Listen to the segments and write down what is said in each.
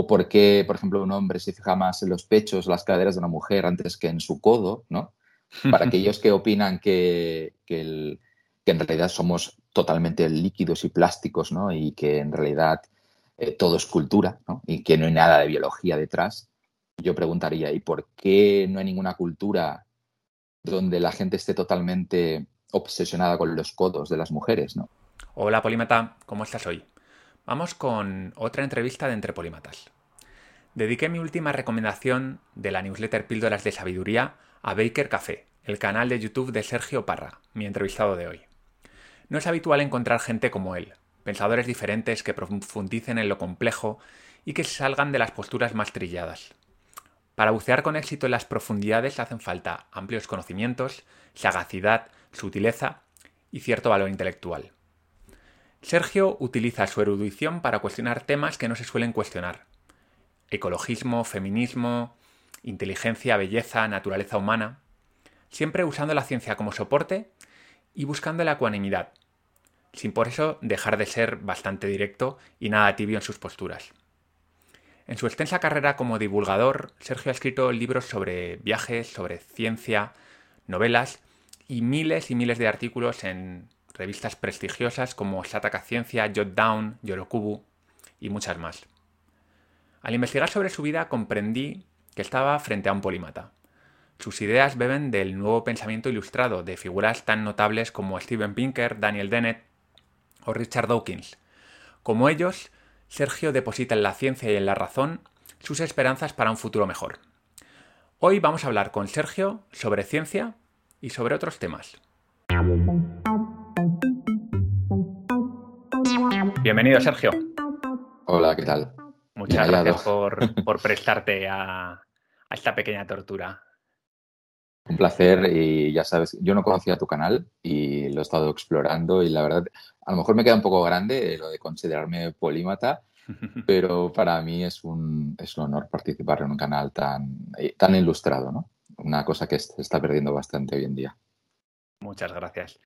o por qué, por ejemplo, un hombre se fija más en los pechos las caderas de una mujer antes que en su codo, ¿no? Para aquellos que opinan que, que, en realidad somos totalmente líquidos y plásticos, ¿no? Y que en realidad eh, todo es cultura, ¿no? Y que no hay nada de biología detrás. Yo preguntaría, ¿y por qué no hay ninguna cultura donde la gente esté totalmente obsesionada con los codos de las mujeres, ¿no? Hola, Polímata, ¿cómo estás hoy? Vamos con otra entrevista de Entre Polímatas. Dediqué mi última recomendación de la newsletter Píldoras de Sabiduría a Baker Café, el canal de YouTube de Sergio Parra, mi entrevistado de hoy. No es habitual encontrar gente como él, pensadores diferentes que profundicen en lo complejo y que salgan de las posturas más trilladas. Para bucear con éxito en las profundidades hacen falta amplios conocimientos, sagacidad, sutileza y cierto valor intelectual. Sergio utiliza su erudición para cuestionar temas que no se suelen cuestionar. Ecologismo, feminismo, inteligencia, belleza, naturaleza humana, siempre usando la ciencia como soporte y buscando la ecuanimidad, sin por eso dejar de ser bastante directo y nada tibio en sus posturas. En su extensa carrera como divulgador, Sergio ha escrito libros sobre viajes, sobre ciencia, novelas y miles y miles de artículos en revistas prestigiosas como Sataka Ciencia, Jot Down, Yorokubu y muchas más. Al investigar sobre su vida comprendí que estaba frente a un polímata. Sus ideas beben del nuevo pensamiento ilustrado de figuras tan notables como Steven Pinker, Daniel Dennett o Richard Dawkins. Como ellos, Sergio deposita en la ciencia y en la razón sus esperanzas para un futuro mejor. Hoy vamos a hablar con Sergio sobre ciencia y sobre otros temas. Bienvenido, Sergio. Hola, ¿qué tal? Muchas gracias por, prestarte a, esta pequeña tortura. Un placer y ya sabes, yo no conocía tu canal y lo he estado explorando y la verdad, a lo mejor me queda un poco grande lo de considerarme polímata, pero para mí es un, es un honor participar en un canal tan, eh, tan ilustrado, ¿no? Una cosa que se está perdiendo bastante hoy en día. Muchas gracias.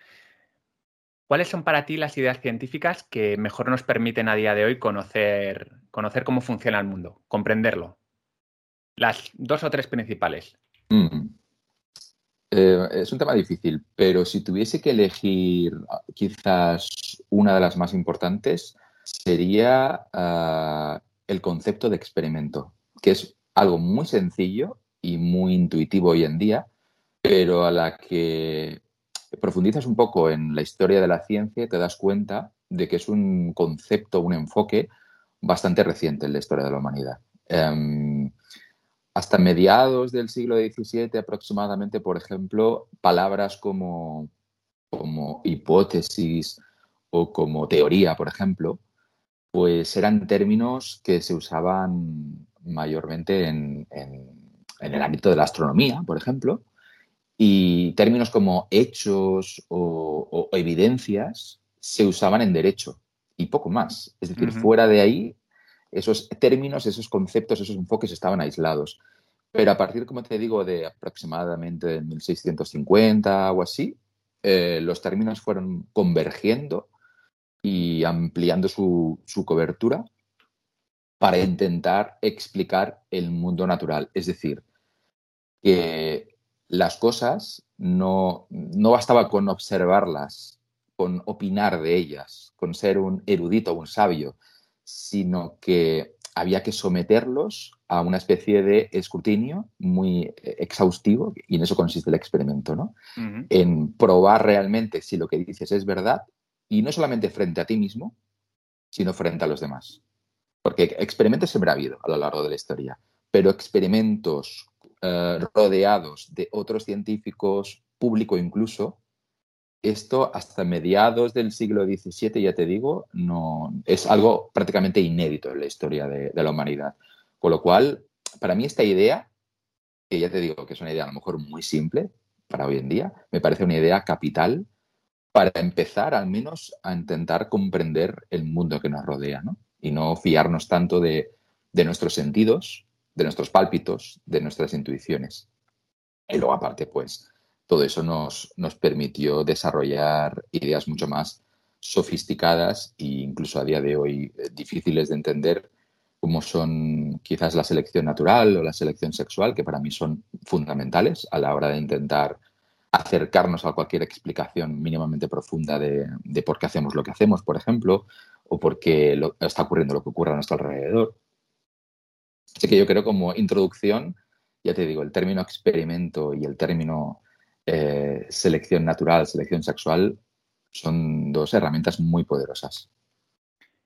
¿Cuáles son para ti las ideas científicas que mejor nos permiten a día de hoy conocer, cómo funciona el mundo, comprenderlo? Las dos o tres principales. Eh, es un tema difícil, pero si tuviese que elegir ah, quizás una de las más importantes, sería ah, el concepto de experimento, que es algo muy sencillo y muy intuitivo hoy en día, pero a la que profundizas un poco en la historia de la ciencia te das cuenta de que es un concepto, un enfoque bastante reciente en la historia de la humanidad. Em, hasta mediados del siglo XVII aproximadamente, por ejemplo, palabras como, como hipótesis o como teoría, por ejemplo, pues eran términos que se usaban mayormente en, en el ámbito de la astronomía, por ejemplo, y términos como hechos o, evidencias se usaban en derecho y poco más. Es decir, fuera de ahí, esos términos, esos conceptos, esos enfoques estaban aislados. Pero a partir, como te digo, de aproximadamente 1650 o así, eh, los términos fueron convergiendo y ampliando su, su cobertura para intentar explicar el mundo natural. Es decir, que las cosas no, no bastaba con observarlas, con opinar de ellas, con ser un erudito o un sabio, sino que había que someterlos a una especie de escrutinio muy exhaustivo, y en eso consiste el experimento, ¿no? En probar realmente si lo que dices es verdad, y no solamente frente a ti mismo, sino frente a los demás. Porque experimentos siempre ha habido a lo largo de la historia, pero experimentos eh, rodeados de otros científicos, público incluso, esto hasta mediados del siglo XVII, ya te digo, no, es algo prácticamente inédito en la historia de, la humanidad. Con lo cual, para mí esta idea, que ya te digo que es una idea a lo mejor muy simple para hoy en día, me parece una idea capital para empezar al menos a intentar comprender el mundo que nos rodea, ¿no? Y no fiarnos tanto de, de nuestros sentidos, de nuestros pálpitos, de nuestras intuiciones. Y luego, aparte, pues, todo eso nos, nos permitió desarrollar ideas mucho más sofisticadas e incluso a día de hoy eh, difíciles de entender, como son quizás la selección natural o la selección sexual, que para mí son fundamentales a la hora de intentar acercarnos a cualquier explicación mínimamente profunda de, por qué hacemos lo que hacemos, por ejemplo, o por qué está ocurriendo lo que ocurre a nuestro alrededor. Así que yo creo como introducción, ya te digo, el término experimento y el término eh, selección natural, selección sexual, son dos herramientas muy poderosas.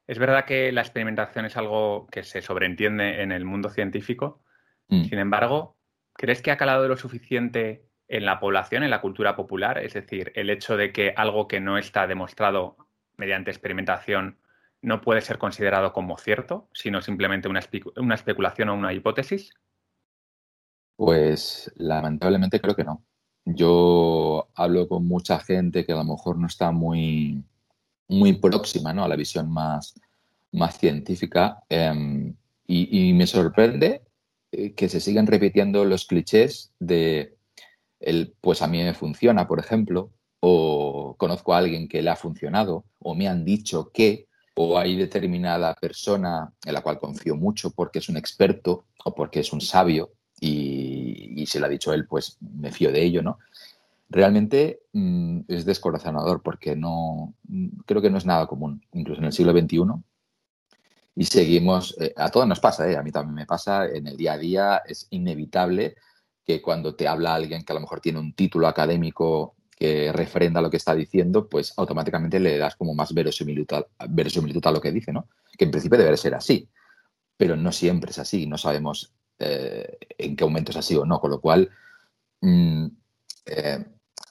Es verdad que la experimentación es algo que se sobreentiende en el mundo científico. Mm. Sin embargo, ¿crees que ha calado lo suficiente en la población, en la cultura popular? Es decir, el hecho de que algo que no está demostrado mediante experimentación no puede ser considerado como cierto, sino simplemente una, especulación o una hipótesis. Pues lamentablemente creo que no. Yo hablo con mucha gente que a lo mejor no está muy muy próxima ¿no? a la visión más, más científica em, y, me sorprende eh, que se sigan repitiendo los clichés de el pues a mí me funciona, por ejemplo, o conozco a alguien que le ha funcionado, o me han dicho que, o hay determinada persona en la cual confío mucho porque es un experto o porque es un sabio y, se lo ha dicho él, pues me fío de ello, ¿no? realmente mm, es descorazonador porque no creo que no es nada común, incluso en el siglo XXI. Y seguimos, eh, a todos nos pasa, eh, a mí también me pasa, en el día a día es inevitable que cuando te habla alguien que a lo mejor tiene un título académico que refrenda lo que está diciendo, pues automáticamente le das como más verosimilitud a, lo que dice, ¿no? Que en principio debe ser así, pero no siempre es así, no sabemos eh, en qué momento es así o no, con lo cual mm,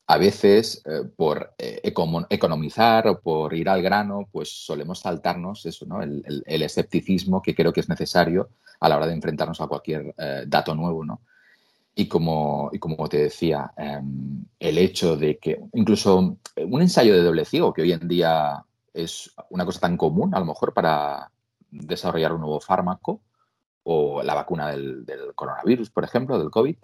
a veces eh, por eh, economizar o por ir al grano, pues solemos saltarnos eso, ¿no? El, escepticismo que creo que es necesario a la hora de enfrentarnos a cualquier eh, dato nuevo, ¿no? Y como, y como te decía, em, el hecho de que incluso un ensayo de doble ciego, que hoy en día es una cosa tan común, a lo mejor, para desarrollar un nuevo fármaco, o la vacuna del coronavirus, por ejemplo, del COVID,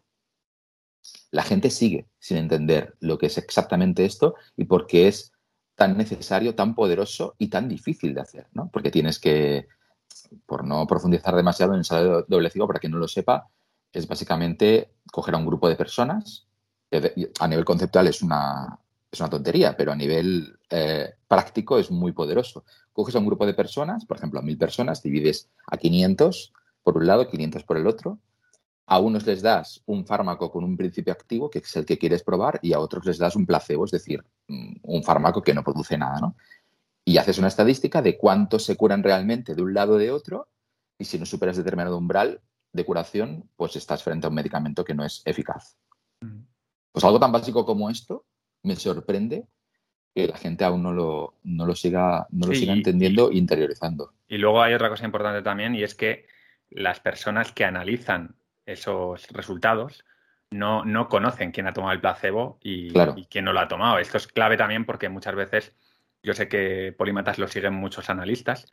la gente sigue sin entender lo que es exactamente esto y por qué es tan necesario, tan poderoso y tan difícil de hacer, ¿no? Porque tienes que, por no profundizar demasiado en el ensayo doble ciego, para quien no lo sepa, es básicamente coger a un grupo de personas, a nivel conceptual es una, es una tontería, pero a nivel eh, práctico es muy poderoso. Coges a un grupo de personas, por ejemplo, a mil personas, divides a 500 por un lado, 500 por el otro, a unos les das un fármaco con un principio activo, que es el que quieres probar, y a otros les das un placebo, es decir, mm, un fármaco que no produce nada, ¿no? Y haces una estadística de cuántos se curan realmente de un lado o de otro, y si no superas determinado umbral de curación, pues estás frente a un medicamento que no es eficaz. Mm. Pues algo tan básico como esto me sorprende que la gente aún no lo, no lo siga, no lo siga entendiendo e interiorizando. Y luego hay otra cosa importante también, y es que las personas que analizan esos resultados no, no conocen quién ha tomado el placebo y, quién no lo ha tomado. Esto es clave también porque muchas veces, yo sé que Polímatas lo siguen muchos analistas.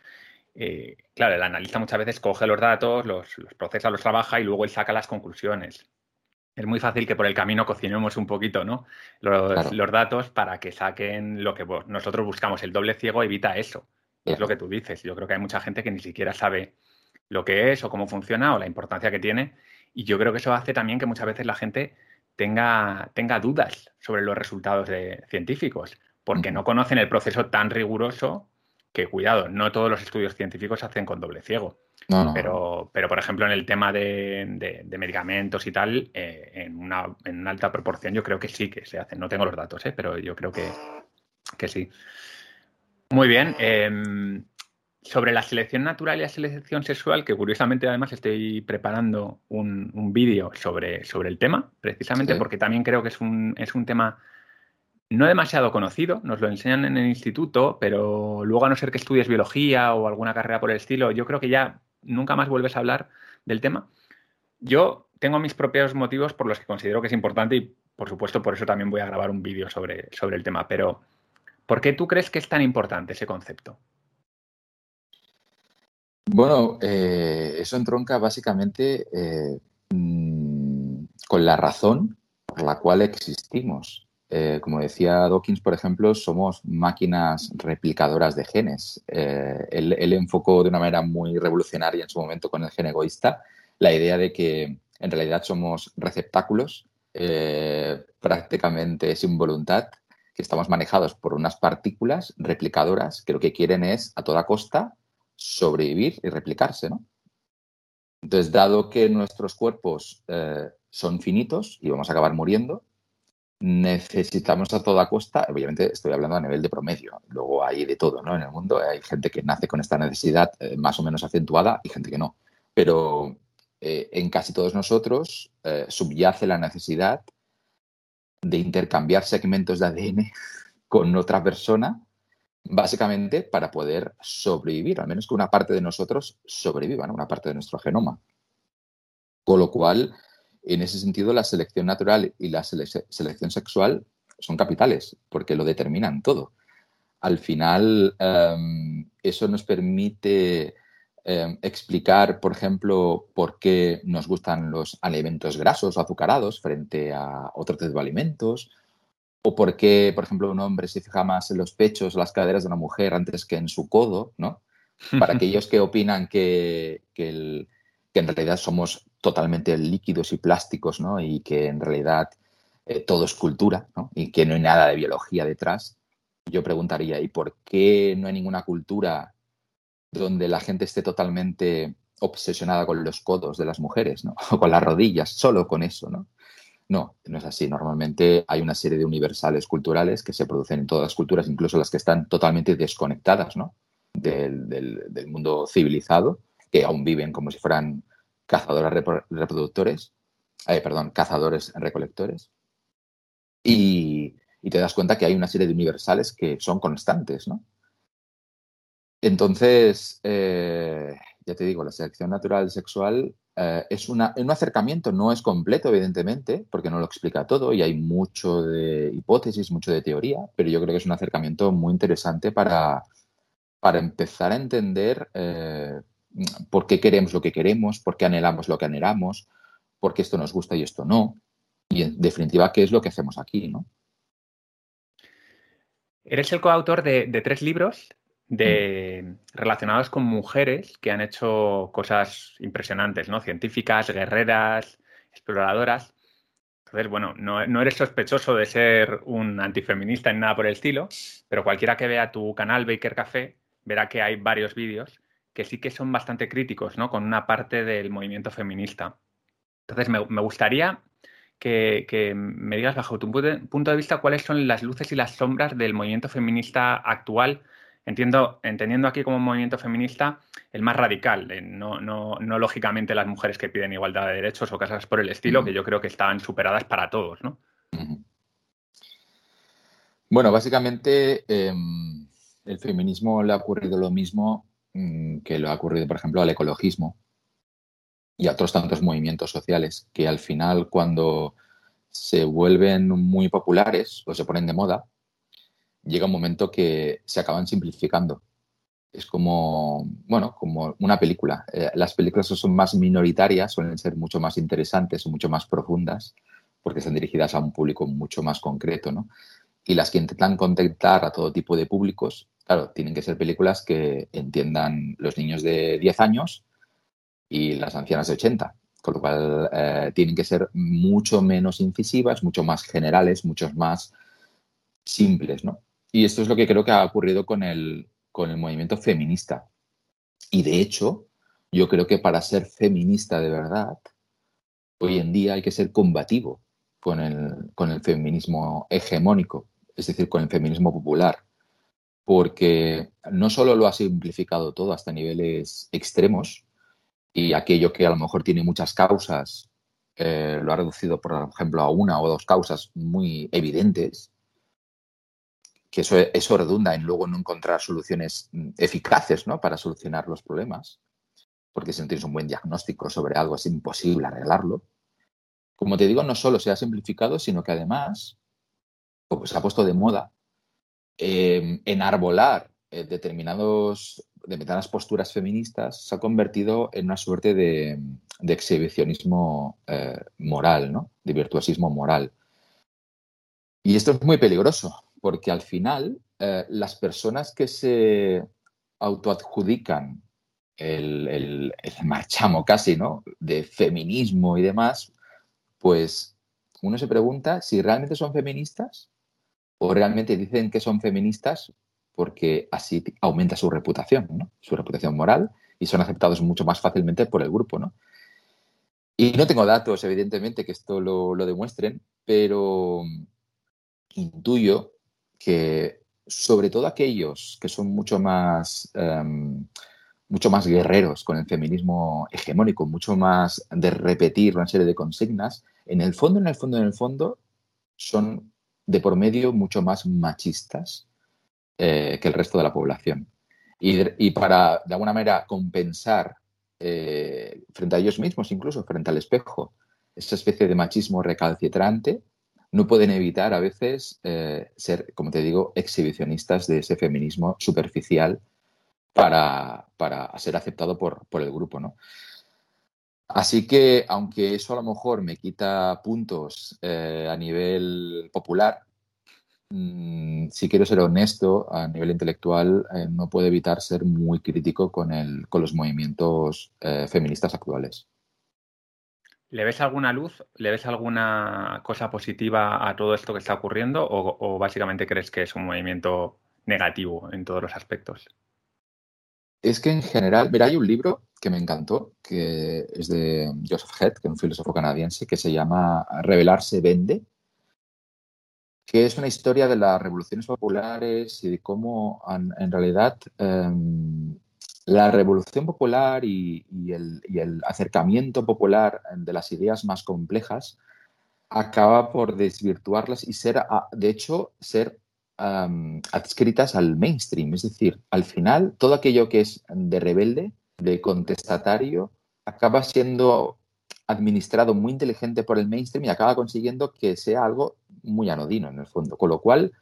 Eh, claro, el analista muchas veces coge los datos, los, procesa, los trabaja y luego él saca las conclusiones. Es muy fácil que por el camino cocinemos un poquito ¿no? los, los datos para que saquen lo que nosotros buscamos. El doble ciego evita eso. Es lo que tú dices. Yo creo que hay mucha gente que ni siquiera sabe lo que es o cómo funciona o la importancia que tiene y yo creo que eso hace también que muchas veces la gente tenga, tenga dudas sobre los resultados de, científicos, porque no conocen el proceso tan riguroso que, cuidado, no todos los estudios científicos se hacen con doble ciego. Pero, pero, por ejemplo, en el tema de, medicamentos y tal, eh, en, una, en, alta proporción yo creo que sí que se hacen. No tengo los datos, ¿eh? pero yo creo que, que sí. Muy bien. Em, sobre la selección natural y la selección sexual, que curiosamente además estoy preparando un, vídeo sobre, sobre el tema, precisamente porque también creo que es un, es un tema no demasiado conocido, nos lo enseñan en el instituto, pero luego a no ser que estudies biología o alguna carrera por el estilo, yo creo que ya nunca más vuelves a hablar del tema. Yo tengo mis propios motivos por los que considero que es importante y por supuesto por eso también voy a grabar un vídeo sobre, sobre el tema, pero ¿por qué tú crees que es tan importante ese concepto? Bueno, eh, eso entronca básicamente eh, mm, con la razón por la cual existimos. Eh, como decía Dawkins, por ejemplo, somos máquinas replicadoras de genes. Eh, él, enfocó de una manera muy revolucionaria en su momento con el gen egoísta la idea de que en realidad somos receptáculos eh, prácticamente sin voluntad, que estamos manejados por unas partículas replicadoras que lo que quieren es a toda costa sobrevivir y replicarse. Entonces, dado que nuestros cuerpos son finitos y vamos a acabar muriendo, necesitamos a toda costa, obviamente estoy hablando a nivel de promedio, luego hay de todo ¿no? en el mundo, hay gente que nace con esta necesidad eh, más o menos acentuada y gente que no, pero eh, en casi todos nosotros eh, subyace la necesidad de intercambiar segmentos de ADN con otra persona, básicamente para poder sobrevivir, al menos que una parte de nosotros sobreviva, ¿no? una parte de nuestro genoma. Con lo cual, en ese sentido, la selección natural y la selección sexual son capitales, porque lo determinan todo. Al final, em, eso nos permite em, explicar, por ejemplo, por qué nos gustan los alimentos grasos o azucarados frente a otro tipo de alimentos, o por qué, por ejemplo, un hombre se fija más en los pechos o las caderas de una mujer antes que en su codo, ¿no? Para aquellos que opinan que, que en realidad somos totalmente líquidos y plásticos, ¿no? Y que en realidad eh, todo es cultura. Y que no hay nada de biología detrás. Yo preguntaría, ¿y por qué no hay ninguna cultura donde la gente esté totalmente obsesionada con los codos de las mujeres, ¿no? O con las rodillas, solo con eso, ¿no? No, no es así. Normalmente hay una serie de universales culturales que se producen en todas las culturas, incluso las que están totalmente desconectadas, ¿no? Del mundo civilizado, que aún viven como si fueran cazadores reproductores, eh, perdón, cazadores recolectores. Y, te das cuenta que hay una serie de universales que son constantes, ¿no? Entonces, eh, ya te digo, la selección natural sexual eh, es un acercamiento, no es completo, evidentemente, porque no lo explica todo y hay mucho de hipótesis, mucho de teoría, pero yo creo que es un acercamiento muy interesante para, para empezar a entender por qué queremos lo que queremos, por qué anhelamos lo que anhelamos, por qué esto nos gusta y esto no. Y en definitiva, qué es lo que hacemos aquí, ¿no? Eres el coautor de, tres libros de, mm. relacionados con mujeres que han hecho cosas impresionantes, ¿no? Científicas, guerreras, exploradoras. Entonces, bueno, no, no, eres sospechoso de ser un antifeminista en nada por el estilo, pero cualquiera que vea tu canal Baker Café verá que hay varios vídeos que sí que son bastante críticos, ¿no? Con una parte del movimiento feminista. Entonces, me, gustaría que, me digas, bajo tu punto de vista, cuáles son las luces y las sombras del movimiento feminista actual. Entiendo, entendiendo aquí como movimiento feminista el más radical, no, no, no, lógicamente las mujeres que piden igualdad de derechos o cosas por el estilo, que yo creo que están superadas para todos, ¿no? Bueno, básicamente em, el feminismo le ha ocurrido lo mismo que lo ha ocurrido, por ejemplo, al ecologismo y a otros tantos movimientos sociales que al final cuando se vuelven muy populares o se ponen de moda, llega un momento que se acaban simplificando. Es como, bueno, como una película. Eh, las películas son más minoritarias, suelen ser mucho más interesantes mucho más profundas, porque están dirigidas a un público mucho más concreto, ¿no? Y las que intentan contentar a todo tipo de públicos Claro, tienen que ser películas que entiendan los niños de 10 años y las ancianas de 80, con lo cual eh, tienen que ser mucho menos incisivas, mucho más generales, mucho más simples, ¿no? Y esto es lo que creo que ha ocurrido con el, con el movimiento feminista. Y de hecho, yo creo que para ser feminista de verdad, hoy en día hay que ser combativo con el, con el feminismo hegemónico, es decir, con el feminismo popular porque no solo lo ha simplificado todo hasta niveles extremos y aquello que a lo mejor tiene muchas causas eh, lo ha reducido, por ejemplo, a una o dos causas muy evidentes, que eso, eso redunda en luego no encontrar soluciones eficaces ¿no? para solucionar los problemas, porque si no tienes un buen diagnóstico sobre algo es imposible arreglarlo. Como te digo, no solo se ha simplificado, sino que además pues, se ha puesto de moda eh, enarbolar determinados, determinadas posturas feministas se ha convertido en una suerte de, exhibicionismo eh, moral, ¿no? de virtuosismo moral. Y esto es muy peligroso, porque al final eh, las personas que se autoadjudican el, el, marchamo casi, ¿no? De feminismo y demás, pues uno se pregunta si realmente son feministas o realmente dicen que son feministas porque así aumenta su reputación, ¿no? Su reputación moral y son aceptados mucho más fácilmente por el grupo, ¿no? Y no tengo datos, evidentemente, que esto lo, lo demuestren, pero intuyo que sobre todo aquellos que son mucho más, em, mucho más guerreros con el feminismo hegemónico, mucho más de repetir una serie de consignas, en el fondo, en el fondo, en el fondo, son de por medio mucho más machistas eh, que el resto de la población. Y, para, de alguna manera, compensar eh, frente a ellos mismos, incluso frente al espejo, esa especie de machismo recalcitrante, no pueden evitar a veces eh, ser, como te digo, exhibicionistas de ese feminismo superficial para, ser aceptado por, el grupo, ¿no? Así que, aunque eso a lo mejor me quita puntos eh, a nivel popular, mm, si quiero ser honesto, a nivel intelectual, eh, no puedo evitar ser muy crítico con, el, con los movimientos feministas actuales. ¿Le ves alguna luz? ¿Le ves alguna cosa positiva a todo esto que está ocurriendo? ¿O, básicamente crees que es un movimiento negativo en todos los aspectos? Es que en general, mira, hay un libro que me encantó, que es de Joseph Head, que es un filósofo canadiense, que se llama Revelarse vende, que es una historia de las revoluciones populares y de cómo en, realidad em, la revolución popular y, el, acercamiento popular de las ideas más complejas acaba por desvirtuarlas y ser, de hecho, ser adscritas al mainstream. Es decir, al final, todo aquello que es de rebelde, de contestatario, acaba siendo administrado muy inteligente por el mainstream y acaba consiguiendo que sea algo muy anodino en el fondo. Con lo cual,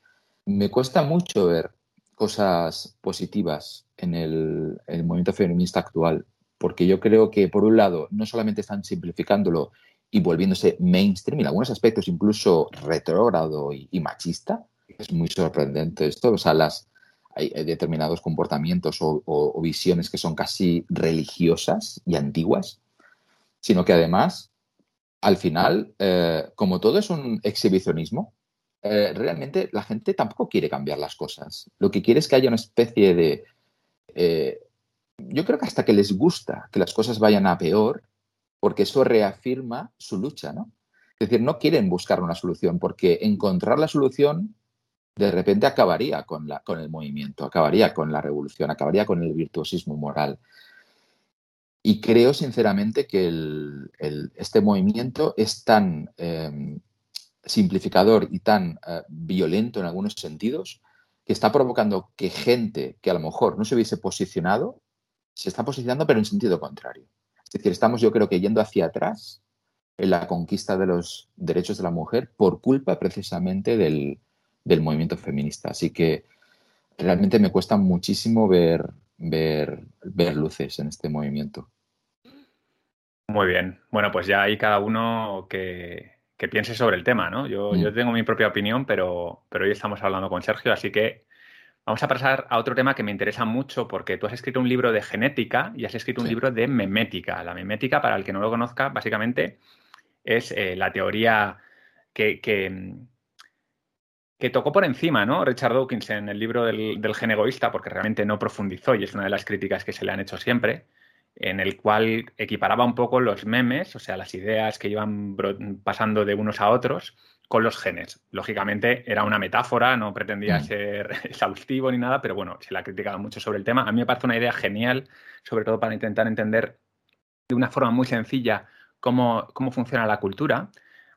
me cuesta mucho ver cosas positivas en el, movimiento feminista actual, porque yo creo que, por un lado, no solamente están simplificándolo y volviéndose mainstream, en algunos aspectos incluso retrógrado y, machista, es muy sorprendente esto, o sea, las, hay, determinados comportamientos o, visiones que son casi religiosas y antiguas, sino que además, al final, eh, como todo es un exhibicionismo, eh, realmente la gente tampoco quiere cambiar las cosas. Lo que quiere es que haya una especie de... Eh, yo creo que hasta que les gusta que las cosas vayan a peor, porque eso reafirma su lucha, ¿no? Es decir, no quieren buscar una solución, porque encontrar la solución de repente acabaría con, la, el movimiento, acabaría con la revolución, acabaría con el virtuosismo moral. Y creo sinceramente que este movimiento es tan em, simplificador y tan eh, violento en algunos sentidos que está provocando que gente que a lo mejor no se hubiese posicionado, se está posicionando pero en sentido contrario. Es decir, estamos yo creo que yendo hacia atrás en la conquista de los derechos de la mujer por culpa precisamente del, movimiento feminista. Así que realmente me cuesta muchísimo ver, ver, ver luces en este movimiento. Muy bien. Bueno, pues ya hay cada uno que, que piense sobre el tema, ¿no? Yo, yo mm. tengo mi propia opinión, pero, pero hoy estamos hablando con Sergio, así que vamos a pasar a otro tema que me interesa mucho porque tú has escrito un libro de genética y has escrito un libro de memética. La memética, para el que no lo conozca, básicamente es eh, la teoría que, que, tocó por encima, ¿no? Richard Dawkins en el libro del, del gen egoísta, porque realmente no profundizó y es una de las críticas que se le han hecho siempre en el cual equiparaba un poco los memes, o sea, las ideas que iban pasando de unos a otros, con los genes. Lógicamente era una metáfora, no pretendía mm. ser exhaustivo ni nada, pero bueno, se le ha criticado mucho sobre el tema. A mí me parece una idea genial, sobre todo para intentar entender de una forma muy sencilla cómo, cómo funciona la cultura,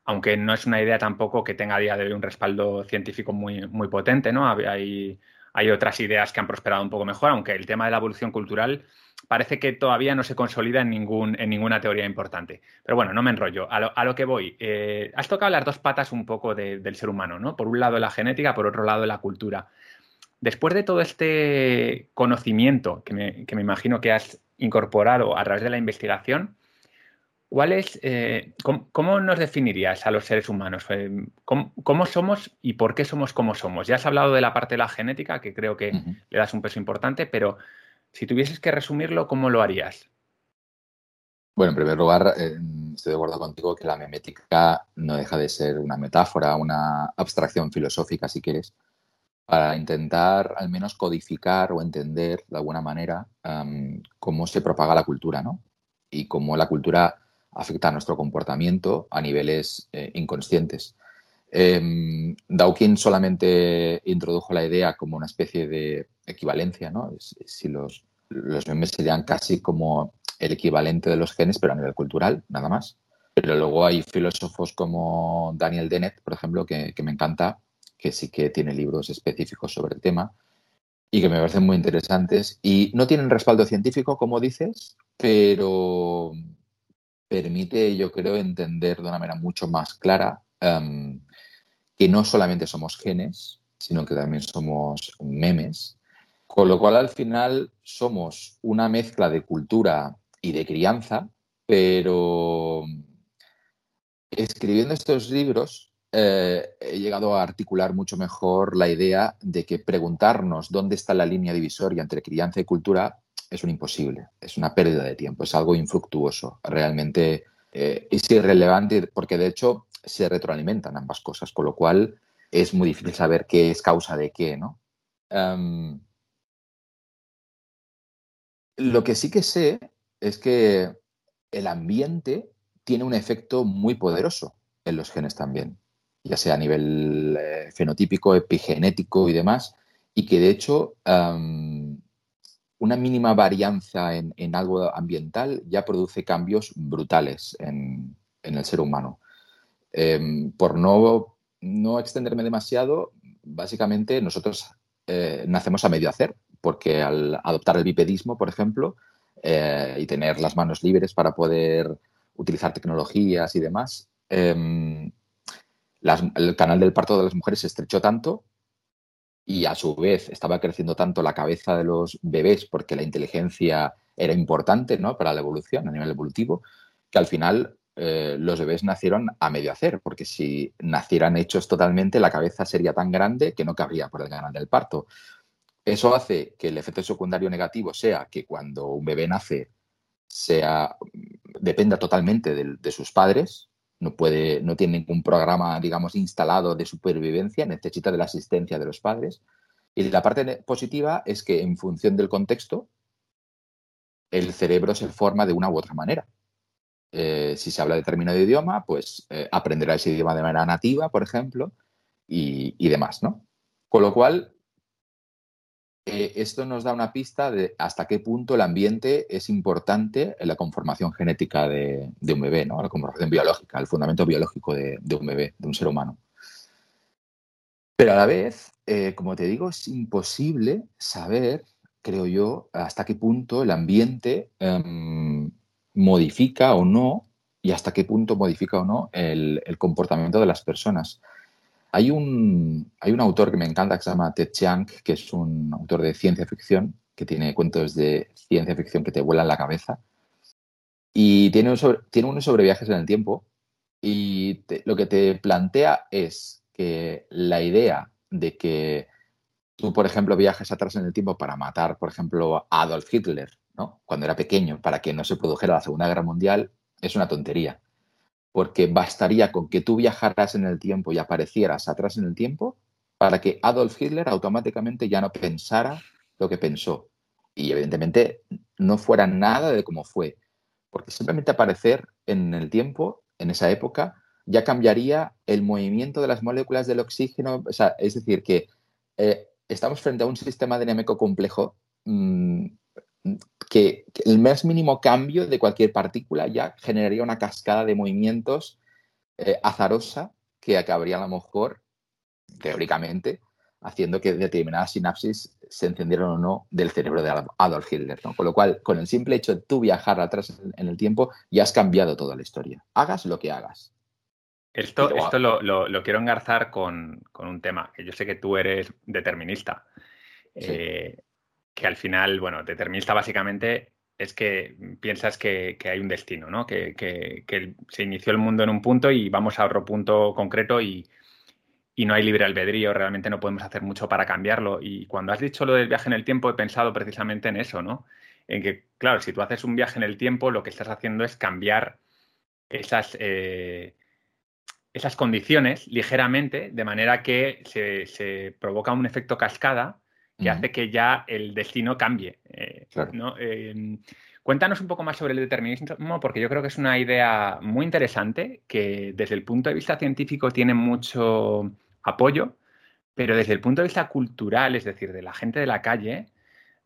aunque no es una idea tampoco que tenga a día de hoy un respaldo científico muy, muy potente, ¿no? Hay, hay otras ideas que han prosperado un poco mejor, aunque el tema de la evolución cultural parece que todavía no se consolida en, ningún, en ninguna teoría importante. Pero bueno, no me enrollo. A lo, que voy. Eh, has tocado las dos patas un poco del ser humano, ¿no? Por un lado la genética, por otro lado la cultura. Después de todo este conocimiento que me, imagino que has incorporado a través de la investigación, ¿Cuál es, eh, cómo, nos definirías a los seres humanos? Eh, ¿Cómo, somos y por qué somos como somos? Ya has hablado de la parte de la genética, que creo que le das un peso importante, pero si tuvieses que resumirlo, ¿cómo lo harías? Bueno, en primer lugar, eh, estoy de acuerdo contigo que la memética no deja de ser una metáfora, una abstracción filosófica, si quieres, para intentar al menos codificar o entender de alguna manera cómo se propaga la cultura, ¿no? Y cómo la cultura afecta a nuestro comportamiento a niveles eh, inconscientes. Eh, Dawkins solamente introdujo la idea como una especie de equivalencia, ¿no? Si los, los memes serían casi como el equivalente de los genes, pero a nivel cultural, nada más. Pero luego hay filósofos como Daniel Dennett, por ejemplo, que, que me encanta, que sí que tiene libros específicos sobre el tema y que me parecen muy interesantes. Y no tienen respaldo científico, como dices, pero permite, yo creo, entender de una manera mucho más clara em, que no solamente somos genes, sino que también somos memes. Con lo cual, al final, somos una mezcla de cultura y de crianza, pero escribiendo estos libros eh, he llegado a articular mucho mejor la idea de que preguntarnos dónde está la línea divisoria entre crianza y cultura es un imposible, es una pérdida de tiempo, es algo infructuoso, realmente eh, es irrelevante porque de hecho se retroalimentan ambas cosas, con lo cual es muy difícil saber qué es causa de qué, ¿no? Em, lo que sí que sé es que el ambiente tiene un efecto muy poderoso en los genes también, ya sea a nivel eh, fenotípico, epigenético y demás, y que de hecho em, una mínima varianza en, algo ambiental ya produce cambios brutales en, el ser humano. Em, por no, no, extenderme demasiado, básicamente nosotros eh, nacemos a medio hacer, porque al adoptar el bipedismo, por ejemplo, eh, y tener las manos libres para poder utilizar tecnologías y demás, em, el canal del parto de las mujeres se estrechó tanto y a su vez estaba creciendo tanto la cabeza de los bebés porque la inteligencia era importante ¿no? para la evolución a nivel evolutivo, que al final eh, los bebés nacieron a medio hacer, porque si nacieran hechos totalmente, la cabeza sería tan grande que no cabría por el canal del parto. Eso hace que el efecto secundario negativo sea que cuando un bebé nace sea, dependa totalmente de sus padres, no puede, no tiene ningún programa, digamos, instalado de supervivencia, necesita de la asistencia de los padres. Y la parte positiva es que en función del contexto, el cerebro se forma de una u otra manera. Eh, si se habla determinado idioma, pues eh, aprenderá ese idioma de manera nativa, por ejemplo, y, y demás, ¿no? Con lo cual, eh, esto nos da una pista de hasta qué punto el ambiente es importante en la conformación genética de, un bebé, ¿no? la conformación biológica, el fundamento biológico de, un bebé, de un ser humano. Pero a la vez, eh, como te digo, es imposible saber, creo yo, hasta qué punto el ambiente em, modifica o no y hasta qué punto modifica o no el comportamiento de las personas. Hay un, hay un autor que me encanta que se llama Ted Chiang, que es un autor de ciencia ficción, que tiene cuentos de ciencia ficción que te vuelan la cabeza. Y tiene, un tiene uno sobre viajes en el tiempo. Y lo que te plantea es que la idea de que tú, por ejemplo, viajes atrás en el tiempo para matar, por ejemplo, a Adolf Hitler, ¿no? cuando era pequeño, para que no se produjera la Segunda Guerra Mundial, es una tontería porque bastaría con que tú viajaras en el tiempo y aparecieras atrás en el tiempo para que Adolf Hitler automáticamente ya no pensara lo que pensó. Y evidentemente no fuera nada de como fue, porque simplemente aparecer en el tiempo, en esa época, ya cambiaría el movimiento de las moléculas del oxígeno. es decir, que eh, estamos frente a un sistema dinámico complejo mm, que, el más mínimo cambio de cualquier partícula ya generaría una cascada de movimientos eh, azarosa que acabaría a lo mejor, teóricamente, haciendo que determinadas sinapsis se encendieran o no del cerebro de Adolf Hitler. Con lo cual, con el simple hecho de tú viajar atrás en el tiempo, ya has cambiado toda la historia. Hagas lo que hagas. Esto, esto lo, quiero engarzar con, un tema, que yo sé que tú eres determinista. Eh, que al final, bueno, determinista básicamente es que piensas que, hay un destino, ¿no? Que, se inició el mundo en un punto y vamos a otro punto concreto y, no hay libre albedrío, realmente no podemos hacer mucho para cambiarlo. Y cuando has dicho lo del viaje en el tiempo, he pensado precisamente en eso, ¿no? En que, claro, si tú haces un viaje en el tiempo, lo que estás haciendo es cambiar esas, eh, esas condiciones ligeramente, de manera que se, provoca un efecto cascada que hace que ya el destino cambie. Eh, em, cuéntanos un poco más sobre el determinismo, porque yo creo que es una idea muy interesante que desde el punto de vista científico tiene mucho apoyo, pero desde el punto de vista cultural, es decir, de la gente de la calle,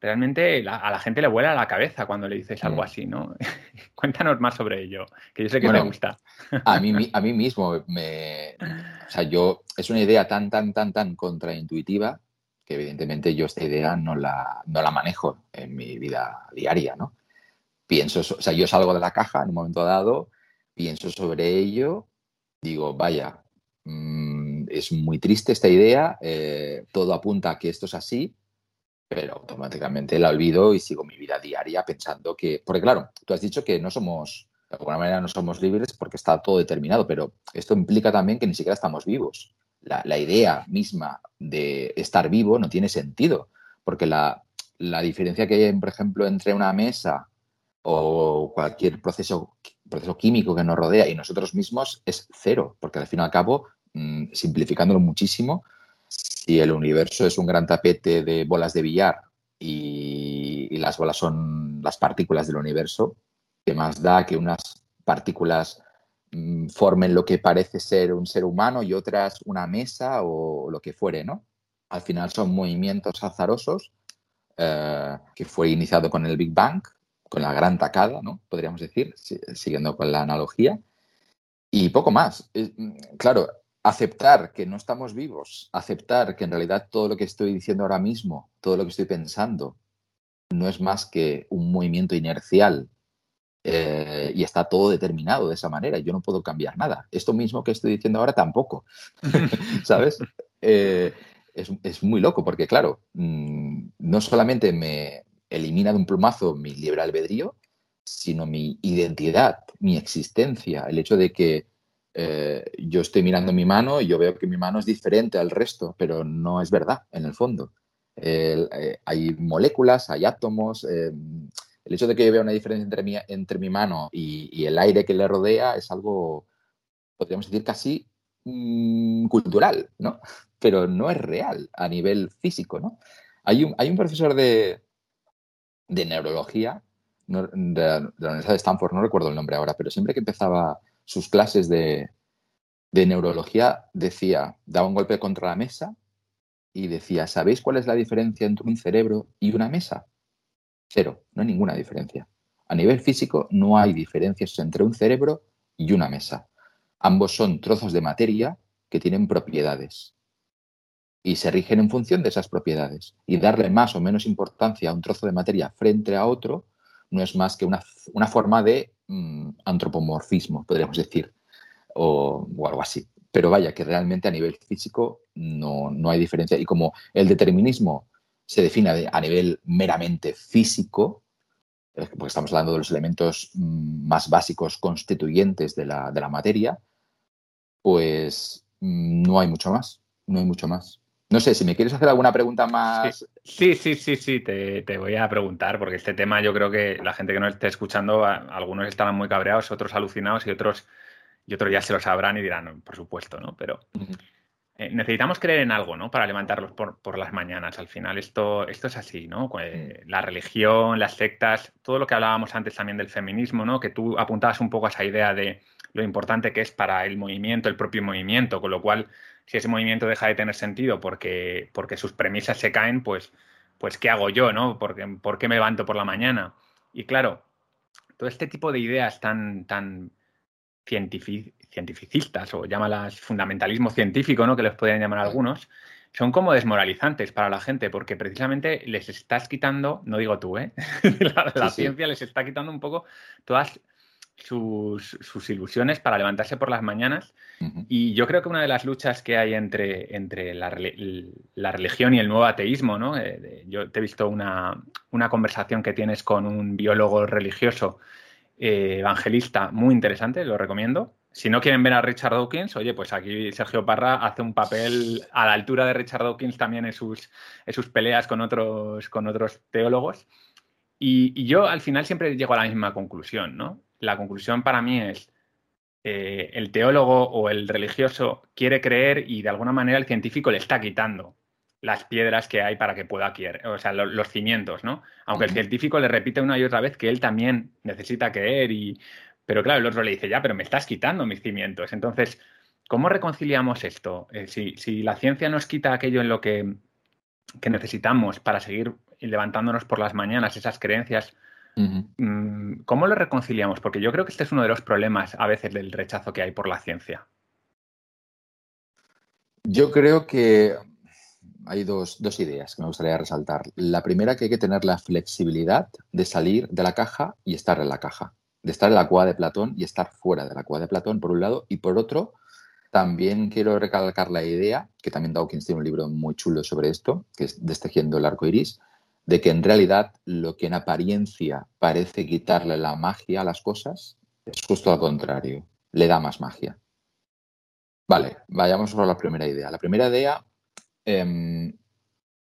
realmente a la gente le vuela la cabeza cuando le dices algo mm. así, ¿no? Cuéntanos más sobre ello, que yo sé que me gusta. a, mí, a mí mismo me... O sea, yo... Es una idea tan, tan, tan, tan contraintuitiva que evidentemente yo esta idea no la, no la manejo en mi vida diaria, ¿no? Pienso... O sea, yo salgo de la caja en un momento dado, pienso sobre ello, digo, vaya, mm, es muy triste esta idea, eh, todo apunta a que esto es así, pero automáticamente la olvido y sigo mi vida diaria pensando que, porque claro, tú has dicho que no somos, de alguna manera no somos libres porque está todo determinado, pero esto implica también que ni siquiera estamos vivos. La, idea misma de estar vivo no tiene sentido, porque la, diferencia que hay, por ejemplo, entre una mesa o cualquier proceso, proceso químico que nos rodea y nosotros mismos es cero, porque al fin y al cabo, mm, simplificándolo muchísimo, si el universo es un gran tapete de bolas de billar y, las bolas son las partículas del universo, ¿qué más da que unas partículas formen lo que parece ser un ser humano y otras una mesa o lo que fuere, ¿no? Al final son movimientos azarosos eh, que fue iniciado con el Big Bang, con la gran tacada, ¿no? Podríamos decir, siguiendo con la analogía. Y poco más. Mm, claro, aceptar que no estamos vivos, aceptar que en realidad todo lo que estoy diciendo ahora mismo, todo lo que estoy pensando, no es más que un movimiento inercial eh, y está todo determinado de esa manera. Yo no puedo cambiar nada. Esto mismo que estoy diciendo ahora tampoco, ¿sabes? Eh, es, muy loco porque, claro, mm, no solamente me elimina de un plumazo mi libre albedrío, sino mi identidad, mi existencia, el hecho de que eh, yo estoy mirando mi mano y yo veo que mi mano es diferente al resto, pero no es verdad en el fondo. Eh, hay moléculas, hay átomos. El hecho de que yo vea una diferencia entre mi, mano y, el aire que le rodea es algo, podríamos decir, casi mm, cultural, ¿no? Pero no es real a nivel físico, ¿no? Hay un, hay un profesor de, de neurología de, de la Universidad de Stanford, no recuerdo el nombre ahora, pero siempre que empezaba sus clases de, neurología decía, daba un golpe contra la mesa y decía, ¿sabéis cuál es la diferencia entre un cerebro y una mesa? Cero, no hay ninguna diferencia. A nivel físico no hay diferencias entre un cerebro y una mesa. Ambos son trozos de materia que tienen propiedades y se rigen en función de esas propiedades. Y darle más o menos importancia a un trozo de materia frente a otro no es más que una, forma de Mm, antropomorfismo, podríamos decir, o, algo así. Pero vaya, que realmente a nivel físico no, hay diferencia. Y como el determinismo se define a nivel meramente físico, eh, porque estamos hablando de los elementos mm, más básicos constituyentes de la, de la materia, pues mm, no hay mucho más, no hay mucho más. No sé, si me quieres hacer alguna pregunta más. Sí, sí, sí, sí, te, voy a preguntar, porque este tema yo creo que la gente que nos esté escuchando, algunos estarán muy cabreados, otros alucinados y otros, y otros ya se lo sabrán y dirán, por supuesto, ¿no? Pero eh, necesitamos creer en algo, ¿no? Para levantarlos por, las mañanas. Al final, esto, esto es así, ¿no? Eh, la religión, las sectas, todo lo que hablábamos antes también del feminismo, ¿no? Que tú apuntabas un poco a esa idea de lo importante que es para el movimiento, el propio movimiento, con lo cual si ese movimiento deja de tener sentido porque, porque sus premisas se caen, pues, pues ¿qué hago yo? ¿no? ¿Por, qué, me levanto por la mañana? Y claro, todo este tipo de ideas tan, tan cientificistas o llámalas fundamentalismo científico, ¿no? que les podrían llamar algunos, son como desmoralizantes para la gente porque precisamente les estás quitando, no digo tú, ¿eh? la, ciencia les está quitando un poco todas sus, ilusiones para levantarse por las mañanas. Y yo creo que una de las luchas que hay entre, entre la, religión y el nuevo ateísmo, ¿no? Eh, yo te he visto una, conversación que tienes con un biólogo religioso eh, evangelista muy interesante, lo recomiendo. Si no quieren ver a Richard Dawkins, oye, pues aquí Sergio Parra hace un papel a la altura de Richard Dawkins también en sus, sus peleas con otros, con otros teólogos. Y, yo al final siempre llego a la misma conclusión, ¿no? La conclusión para mí es, eh, el teólogo o el religioso quiere creer y de alguna manera el científico le está quitando las piedras que hay para que pueda creer, o sea, los, cimientos, ¿no? Aunque el científico le repite una y otra vez que él también necesita creer y, pero claro, el otro le dice, ya, pero me estás quitando mis cimientos. Entonces, ¿cómo reconciliamos esto? Eh, si, la ciencia nos quita aquello en lo que, necesitamos para seguir levantándonos por las mañanas, esas creencias, mm, ¿cómo lo reconciliamos? Porque yo creo que este es uno de los problemas a veces del rechazo que hay por la ciencia. Yo creo que hay dos, dos, ideas que me gustaría resaltar. La primera, que hay que tener la flexibilidad de salir de la caja y estar en la caja de estar en la cueva de Platón y estar fuera de la cueva de Platón, por un lado, y por otro, también quiero recalcar la idea, que también Dawkins tiene un libro muy chulo sobre esto, que es Destejiendo el arco iris, de que en realidad lo que en apariencia parece quitarle la magia a las cosas es justo al contrario, le da más magia. Vale, vayamos por la primera idea. La primera idea, em,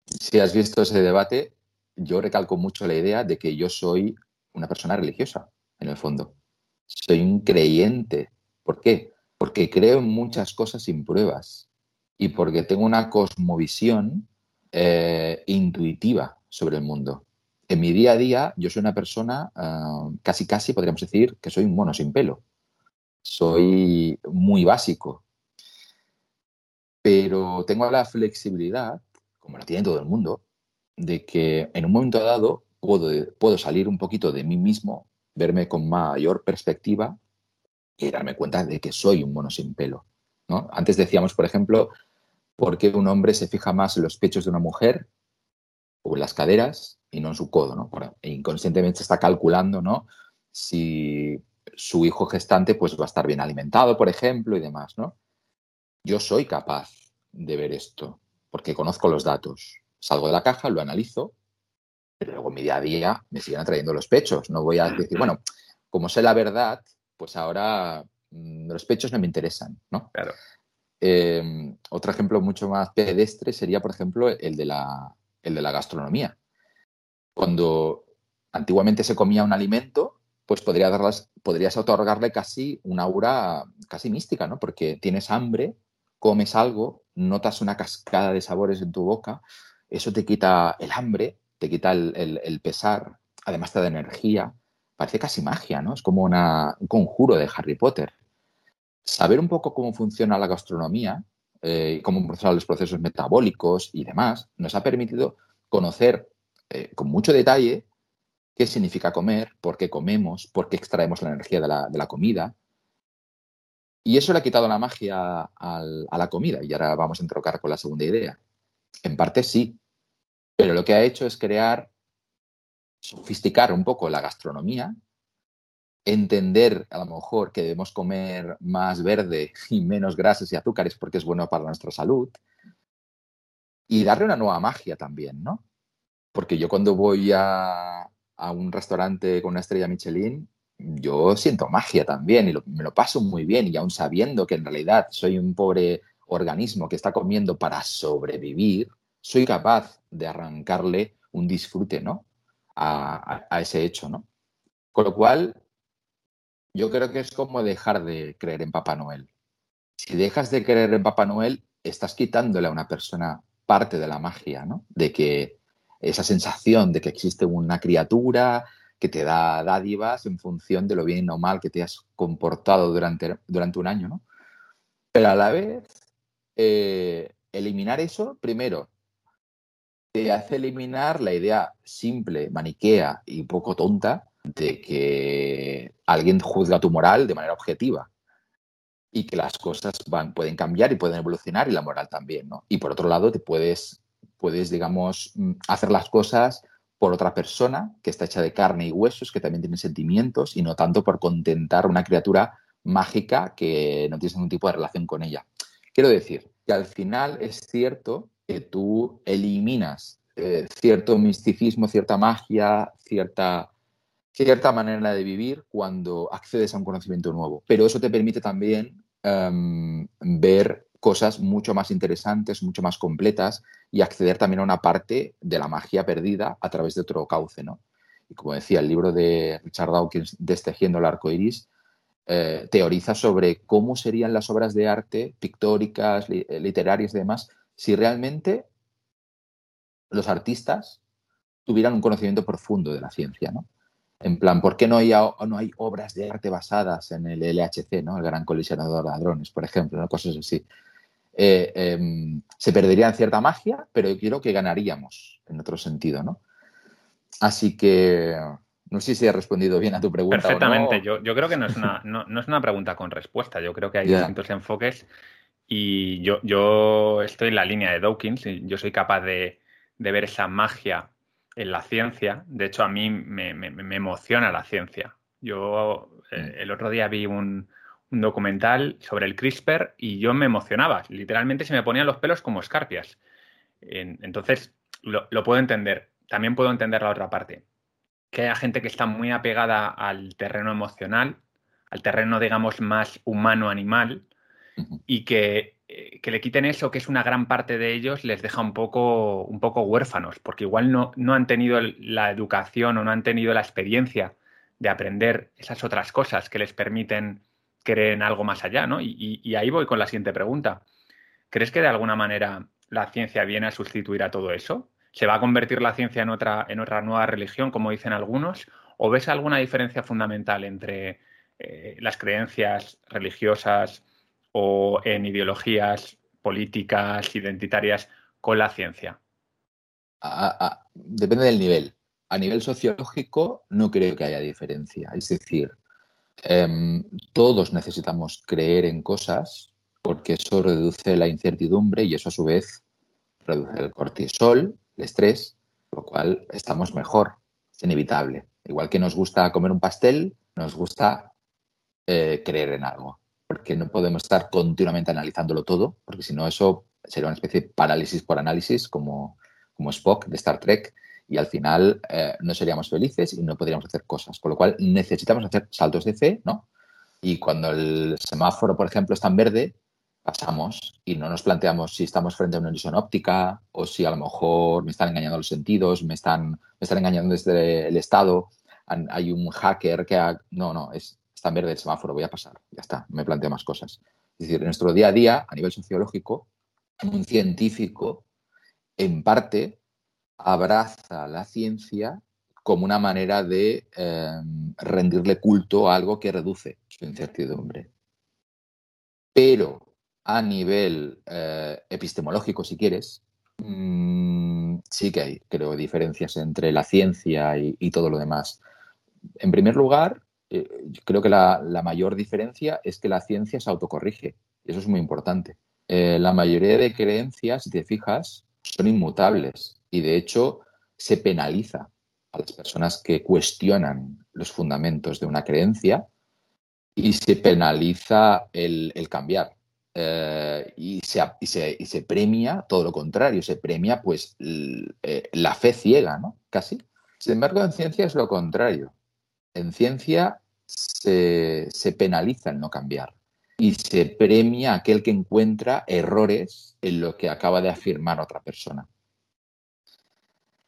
si has visto ese debate, yo recalco mucho la idea de que yo soy una persona religiosa en el fondo. Soy un creyente. ¿Por qué? Porque creo en muchas cosas sin pruebas y porque tengo una cosmovisión eh, intuitiva sobre el mundo. En mi día a día yo soy una persona, ah, casi casi podríamos decir que soy un mono sin pelo. Soy muy básico. Pero tengo la flexibilidad, como la tiene todo el mundo, de que en un momento dado puedo, puedo salir un poquito de mí mismo verme con mayor perspectiva y darme cuenta de que soy un mono sin pelo. ¿no? Antes decíamos, por ejemplo, por qué un hombre se fija más en los pechos de una mujer o en las caderas y no en su codo. ¿no? E inconscientemente está calculando ¿no? si su hijo gestante pues, va a estar bien alimentado, por ejemplo, y demás. ¿no? Yo soy capaz de ver esto porque conozco los datos. Salgo de la caja, lo analizo pero luego en mi día a día me siguen atrayendo los pechos. No voy a decir, bueno, como sé la verdad, pues ahora mm, los pechos no me interesan, ¿no? Claro. Em, otro ejemplo mucho más pedestre sería, por ejemplo, el de la, el de la gastronomía. Cuando antiguamente se comía un alimento, pues podría darlas, podrías otorgarle casi una aura casi mística, ¿no? Porque tienes hambre, comes algo, notas una cascada de sabores en tu boca, eso te quita el hambre te quita el, pesar, además te da energía. Parece casi magia, ¿no? Es como un conjuro de Harry Potter. Saber un poco cómo funciona la gastronomía, eh, cómo funcionan los procesos metabólicos y demás, nos ha permitido conocer eh, con mucho detalle qué significa comer, por qué comemos, por qué extraemos la energía de la, comida. Y eso le ha quitado la magia a la comida. Y ahora vamos a entrocar con la segunda idea. En parte sí, pero lo que ha hecho es crear, sofisticar un poco la gastronomía, entender a lo mejor que debemos comer más verde y menos grasas y azúcares porque es bueno para nuestra salud, y darle una nueva magia también, ¿no? Porque yo cuando voy a, un restaurante con una estrella Michelin, yo siento magia también y me lo paso muy bien y aún sabiendo que en realidad soy un pobre organismo que está comiendo para sobrevivir, soy capaz de arrancarle un disfrute, ¿no? A, ese hecho, ¿no? Con lo cual, yo creo que es como dejar de creer en Papá Noel. Si dejas de creer en Papá Noel, estás quitándole a una persona parte de la magia, ¿no? De que esa sensación de que existe una criatura que te da dádivas en función de lo bien o mal que te has comportado durante, durante un año, ¿no? Pero a la vez, eh, eliminar eso, primero, te hace eliminar la idea simple, maniquea y poco tonta de que alguien juzga tu moral de manera objetiva y que las cosas pueden cambiar y pueden evolucionar y la moral también, ¿no? Y por otro lado, te puedes, puedes, digamos, mm, hacer las cosas por otra persona que está hecha de carne y huesos, que también tiene sentimientos y no tanto por contentar una criatura mágica que no tienes ningún tipo de relación con ella. Quiero decir que al final es cierto que tú eliminas eh, cierto misticismo, cierta magia, cierta, cierta manera de vivir cuando accedes a un conocimiento nuevo. Pero eso te permite también em, ver cosas mucho más interesantes, mucho más completas y acceder también a una parte de la magia perdida a través de otro cauce, ¿no? Y como decía, el libro de Richard Dawkins, Destejiendo el arco iris, eh, teoriza sobre cómo serían las obras de arte pictóricas, eh, literarias y demás, si realmente los artistas tuvieran un conocimiento profundo de la ciencia, ¿no? En plan, ¿por qué no hay, no hay obras de arte basadas en el LHC, ¿no? el gran colisionador de hadrones, por ejemplo, ¿no? cosas así? Eh, em, se perdería cierta magia, pero yo creo que ganaríamos en otro sentido, ¿no? Así que no sé si he respondido bien a tu pregunta. Perfectamente. Yo, creo que no es, una, no, es una pregunta con respuesta. Yo creo que hay distintos enfoques y yo, yo estoy en la línea de Dawkins y yo soy capaz de, ver esa magia en la ciencia. De hecho, a mí me, emociona la ciencia. Yo eh, mm. el otro día vi un, un documental sobre el CRISPR y yo me emocionaba. Literalmente se me ponían los pelos como escarpias. Entonces, lo, puedo entender. También puedo entender la otra parte. Que haya gente que está muy apegada al terreno emocional, al terreno, digamos, más humano-animal, y que, eh, que, le quiten eso, que es una gran parte de ellos, les deja un poco, un poco huérfanos, porque igual no, no han tenido la educación o no han tenido la experiencia de aprender esas otras cosas que les permiten creen algo más allá, ¿no? Y, ahí voy con la siguiente pregunta. ¿Crees que de alguna manera la ciencia viene a sustituir a todo eso? ¿Se va a convertir la ciencia en otra, en otra nueva religión, como dicen algunos? ¿O ves alguna diferencia fundamental entre eh, las creencias religiosas o en ideologías políticas, identitarias, con la ciencia? depende del nivel. A nivel sociológico no creo que haya diferencia. Es decir, Em, todos necesitamos creer en cosas porque eso reduce la incertidumbre y eso a su vez reduce el cortisol, el estrés, lo cual estamos mejor, es inevitable. Igual que nos gusta comer un pastel, nos gusta eh, creer en algo, porque no podemos estar continuamente analizándolo todo, porque si no eso sería una especie de parálisis por análisis como, como Spock de Star Trek, y al final eh, no seríamos felices y no podríamos hacer cosas. Con lo cual necesitamos hacer saltos de fe, ¿no? Y cuando el semáforo, por ejemplo, está en verde, pasamos y no nos planteamos si estamos frente a una ilusión óptica o si a lo mejor me están engañando los sentidos, me están, me están engañando desde el Estado, hay un hacker que ha... No, no, es, está en verde el semáforo, voy a pasar, ya está, me planteo más cosas. Es decir, en nuestro día a día, a nivel sociológico, un científico, en parte, abraza la ciencia como una manera de em, rendirle culto a algo que reduce su incertidumbre. Pero a nivel eh, epistemológico, si quieres, mm, sí que hay, creo, diferencias entre la ciencia y, todo lo demás. En primer lugar, eh, creo que la, mayor diferencia es que la ciencia se autocorrige. Y eso es muy importante. Eh, la mayoría de creencias, si te fijas, son inmutables y de hecho se penaliza a las personas que cuestionan los fundamentos de una creencia y se penaliza el, cambiar. Eh, y, se, y, se, premia todo lo contrario, se premia pues eh, la fe ciega, ¿no? Casi. Sin embargo, en ciencia es lo contrario. En ciencia se, penaliza el no cambiar y se premia aquel que encuentra errores en lo que acaba de afirmar otra persona.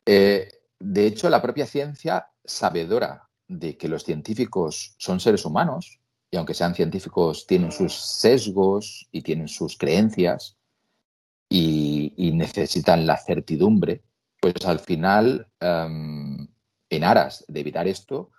Eh, de hecho, la propia ciencia, sabedora de que los científicos son seres humanos, y aunque sean científicos, tienen sus sesgos y tienen sus creencias y, necesitan la certidumbre, pues al final, em, en aras de evitar esto,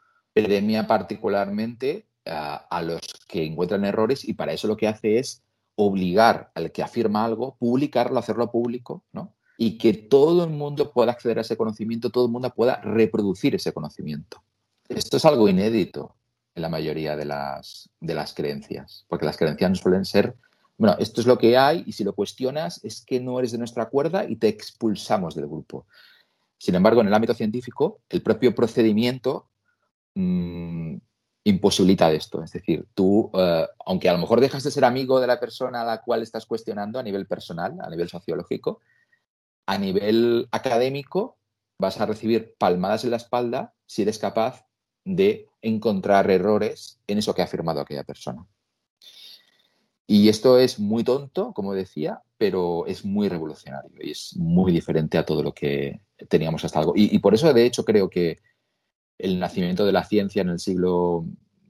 premia particularmente a los que encuentran errores y para eso lo que hace es obligar al que afirma algo, publicarlo, hacerlo público, ¿no? y que todo el mundo pueda acceder a ese conocimiento, todo el mundo pueda reproducir ese conocimiento. Esto es algo inédito en la mayoría de las, de las creencias, porque las creencias no suelen ser, bueno, esto es lo que hay y si lo cuestionas es que no eres de nuestra cuerda y te expulsamos del grupo. Sin embargo, en el ámbito científico, el propio procedimiento mm, imposibilita esto. Es decir, tú, eh, aunque a lo mejor dejas de ser amigo de la persona a la cual estás cuestionando a nivel personal, a nivel sociológico, a nivel académico vas a recibir palmadas en la espalda si eres capaz de encontrar errores en eso que ha afirmado aquella persona. Y esto es muy tonto, como decía, pero es muy revolucionario y es muy diferente a todo lo que teníamos hasta algo. Y por eso, de hecho, creo que el nacimiento de la ciencia en el siglo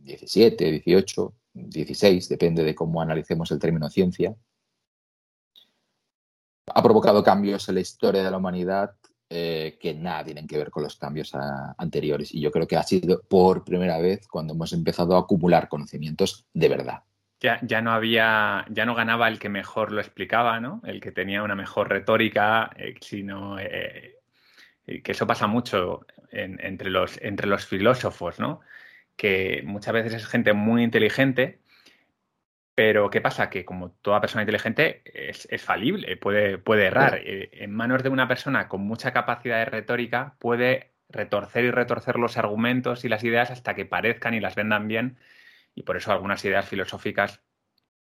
XVII, XVIII, XVI, depende de cómo analicemos el término ciencia, ha provocado cambios en la historia de la humanidad eh, que nada tienen que ver con los cambios anteriores. Y yo creo que ha sido por primera vez cuando hemos empezado a acumular conocimientos de verdad. Ya, ya, no había, ya no ganaba el que mejor lo explicaba, ¿no? El que tenía una mejor retórica, eh, sino eh, que eso pasa mucho entre, los, entre los filósofos, ¿no? Que muchas veces es gente muy inteligente pero ¿qué pasa? Que como toda persona inteligente es, falible, puede, puede errar. Eh, en manos de una persona con mucha capacidad de retórica puede retorcer y retorcer los argumentos y las ideas hasta que parezcan y las vendan bien. Y por eso algunas ideas filosóficas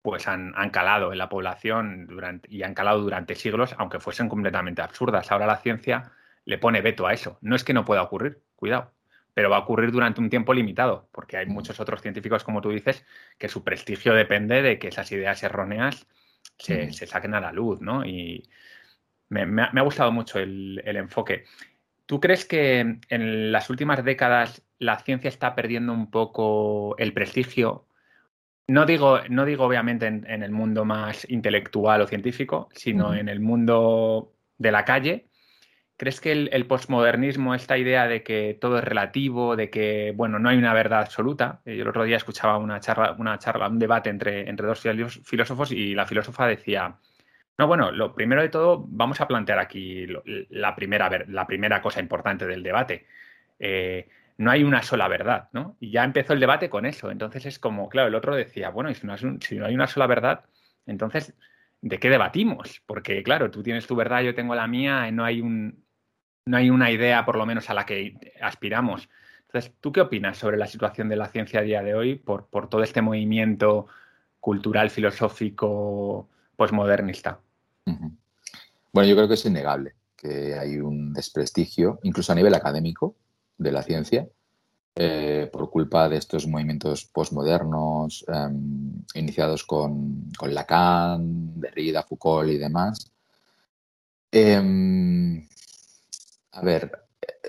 pues han, calado en la población durante, y han calado durante siglos, aunque fuesen completamente absurdas. Ahora la ciencia le pone veto a eso. No es que no pueda ocurrir, cuidado pero va a ocurrir durante un tiempo limitado, porque hay muchos otros científicos, como tú dices, que su prestigio depende de que esas ideas erróneas se, saquen a la luz, ¿no? Y me, ha, gustado mucho el, enfoque. ¿Tú crees que en las últimas décadas la ciencia está perdiendo un poco el prestigio? No digo, no digo obviamente en, el mundo más intelectual o científico, sino en el mundo de la calle, ¿Crees que el, el, posmodernismo, esta idea de que todo es relativo, de que, bueno, no hay una verdad absoluta? Eh, yo el otro día escuchaba una charla, una charla un debate entre, entre dos filósofos y la filósofa decía, no, bueno, lo primero de todo, vamos a plantear aquí la, primera, la primera cosa importante del debate. Eh, no hay una sola verdad, ¿no? Y ya empezó el debate con eso. Entonces es como, claro, el otro decía, bueno, si no, si no hay una sola verdad, entonces, ¿de qué debatimos? Porque, claro, tú tienes tu verdad, yo tengo la mía, no hay un, no hay una idea, por lo menos, a la que aspiramos. Entonces, ¿tú qué opinas sobre la situación de la ciencia a día de hoy por, por todo este movimiento cultural, filosófico, posmodernista? Bueno, yo creo que es innegable que hay un desprestigio, incluso a nivel académico, de la ciencia, eh, por culpa de estos movimientos posmodernos em, iniciados con, con, Lacan, Derrida, Foucault y demás. Em, a ver,